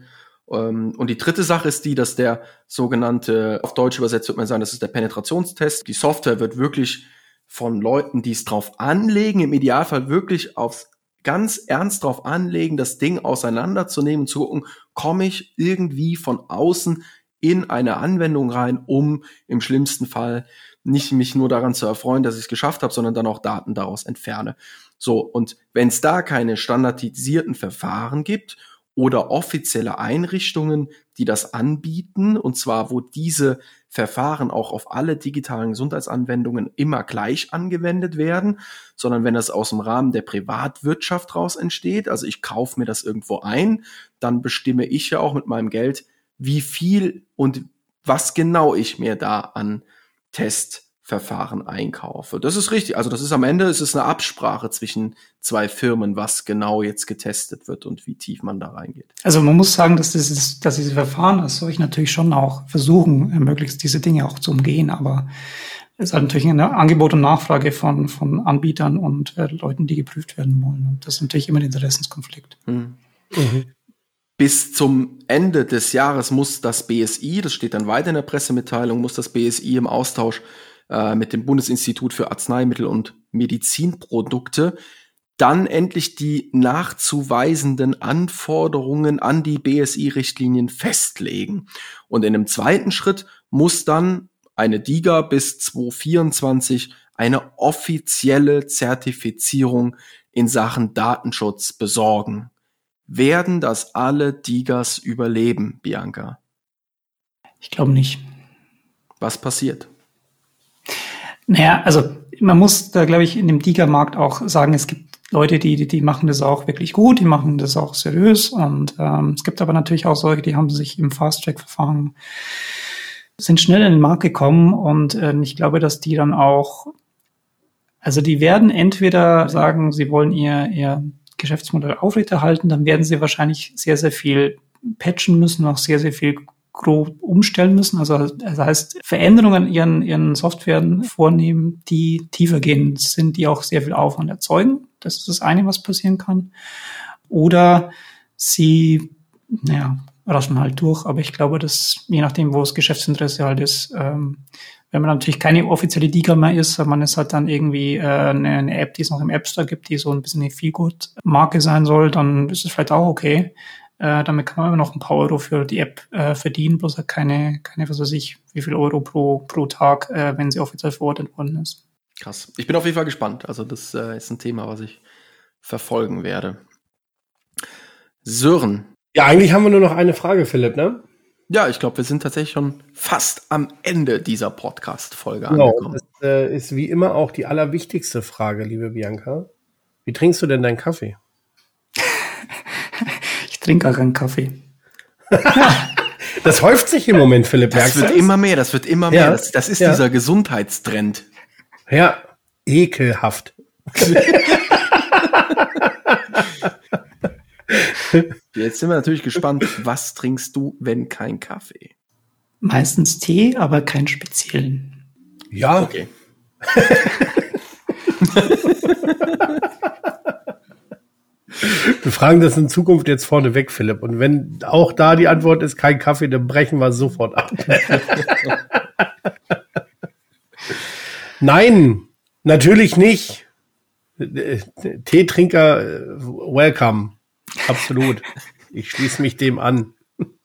Ähm, und die dritte Sache ist die, dass der sogenannte, auf Deutsch übersetzt wird man sagen, das ist der Penetrationstest. Die Software wird wirklich von Leuten, die es drauf anlegen, im Idealfall wirklich aufs ganz ernst drauf anlegen, das Ding auseinanderzunehmen, zu gucken, komme ich irgendwie von außen in eine Anwendung rein, um im schlimmsten Fall nicht mich nur daran zu erfreuen, dass ich es geschafft habe, sondern dann auch Daten daraus entferne. So, und wenn es da keine standardisierten Verfahren gibt oder offizielle Einrichtungen, die das anbieten, und zwar wo diese Verfahren auch auf alle digitalen Gesundheitsanwendungen immer gleich angewendet werden, sondern wenn das aus dem Rahmen der Privatwirtschaft raus entsteht, also ich kaufe mir das irgendwo ein, dann bestimme ich ja auch mit meinem Geld, wie viel und was genau ich mir da an Test Verfahren einkaufe. Das ist richtig. Also das ist am Ende, es ist eine Absprache zwischen zwei Firmen, was genau jetzt getestet wird und wie tief man da reingeht. Also man muss sagen, dass, dieses, dass diese Verfahren als solch natürlich schon auch versuchen, möglichst diese Dinge auch zu umgehen, aber es ist halt natürlich eine Angebot und Nachfrage von, von Anbietern und äh, Leuten, die geprüft werden wollen. Und das ist natürlich immer ein Interessenskonflikt. Hm. Mhm. Bis zum Ende des Jahres muss das BSI, das steht dann weiter in der Pressemitteilung, muss das BSI im Austausch äh, mit dem Bundesinstitut für Arzneimittel und Medizinprodukte dann endlich die nachzuweisenden Anforderungen an die BSI-Richtlinien festlegen. Und in einem zweiten Schritt muss dann eine DIGA bis 2024 eine offizielle Zertifizierung in Sachen Datenschutz besorgen. Werden das alle DIGAs überleben, Bianca? Ich glaube nicht. Was passiert? Naja, also man muss da, glaube ich, in dem Diga-Markt auch sagen, es gibt Leute, die, die, die machen das auch wirklich gut, die machen das auch seriös. Und ähm, es gibt aber natürlich auch solche, die haben sich im Fast-Track-Verfahren, sind schnell in den Markt gekommen und äh, ich glaube, dass die dann auch, also die werden entweder sagen, sie wollen ihr, ihr Geschäftsmodell aufrechterhalten, dann werden sie wahrscheinlich sehr, sehr viel patchen müssen, auch sehr, sehr viel grob umstellen müssen. Also das heißt, Veränderungen in ihren, ihren Softwaren vornehmen, die tiefer gehen sind, die auch sehr viel Aufwand erzeugen. Das ist das eine, was passieren kann. Oder sie, naja, raschen halt durch. Aber ich glaube, dass je nachdem, wo das Geschäftsinteresse halt ist, ähm, wenn man natürlich keine offizielle Diga mehr ist, man ist halt dann irgendwie äh, eine, eine, App, die es noch im App Store gibt, die so ein bisschen eine Feelgood-Marke sein soll, dann ist es vielleicht auch okay. Äh, damit kann man immer noch ein paar Euro für die App äh, verdienen, bloß halt keine, keine, was weiß ich, wie viel Euro pro, pro Tag, äh, wenn sie offiziell verordnet worden ist. Krass. Ich bin auf jeden Fall gespannt. Also das äh, ist ein Thema, was ich verfolgen werde. Sören. Ja, eigentlich haben wir nur noch eine Frage, Philipp, ne? Ja, ich glaube, wir sind tatsächlich schon fast am Ende dieser Podcast-Folge Genau, angekommen. das äh, ist wie immer auch die allerwichtigste Frage, liebe Bianca. Wie trinkst du denn deinen Kaffee? (laughs) Ich trinke auch einen Kaffee. Das häuft sich im Moment, Philipp. Das wird immer mehr, das wird immer Ja. mehr. Das, das ist Ja. dieser Gesundheitstrend. Ja, ekelhaft. (laughs) Jetzt sind wir natürlich gespannt, was trinkst du, wenn kein Kaffee? Meistens Tee, aber keinen speziellen. Ja, Okay. (laughs) wir fragen das in Zukunft jetzt vorne weg, Philipp. Und wenn auch da die Antwort ist kein Kaffee, dann brechen wir sofort ab. Nein, natürlich nicht. Teetrinker, welcome. Absolut. Ich schließe mich dem an.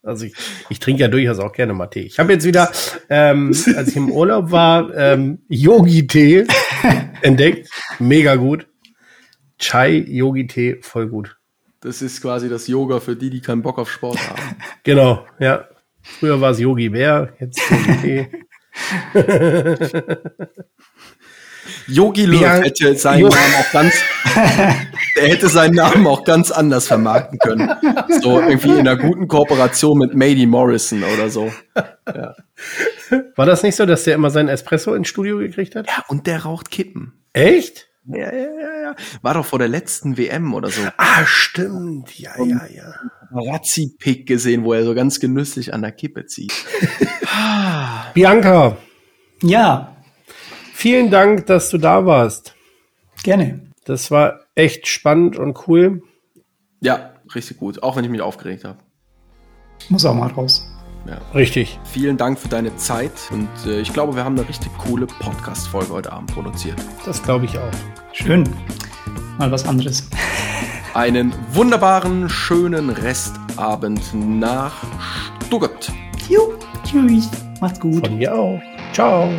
Also ich, ich trinke ja durchaus auch gerne mal Tee. Ich habe jetzt wieder, ähm, als ich im Urlaub war, ähm, Yogi-Tee entdeckt. Mega gut. Chai-Yogi-Tee, voll gut. Das ist quasi das Yoga für die, die keinen Bock auf Sport (laughs) haben. Genau, ja. Früher war es Yogi Bär, jetzt Yogi-Tee. (laughs) Yogi Löw Ja, hätte seinen Namen auch ganz, der (laughs) hätte seinen Namen auch ganz anders vermarkten können. So irgendwie in einer guten Kooperation mit Mady Morrison oder so. War das nicht so, dass der immer seinen Espresso ins Studio gekriegt hat? Ja, und der raucht Kippen. Echt? Ja, ja, ja, ja. War doch vor der letzten WM oder so. Ah, stimmt. Ja, ja, ja. Razzi-Pick gesehen, wo er so ganz genüsslich an der Kippe zieht. (laughs) Bianca, Ja, vielen Dank, dass du da warst. gerne. Das war echt spannend und cool. Ja, richtig gut. Auch wenn ich mich aufgeregt habe. Muss auch mal raus. Ja. Richtig. Vielen Dank für deine Zeit und äh, ich glaube, wir haben eine richtig coole Podcast-Folge heute Abend produziert. Das glaube ich auch. Schön. Mal was anderes. (laughs) Einen wunderbaren, schönen Restabend nach Stuttgart. Jo, tschüss. Macht's gut. Von mir auch. Ciao.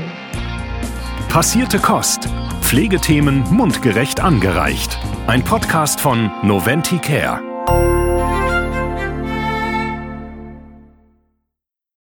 Passierte Kost. Pflegethemen mundgerecht angereicht. Ein Podcast von Noventi Care.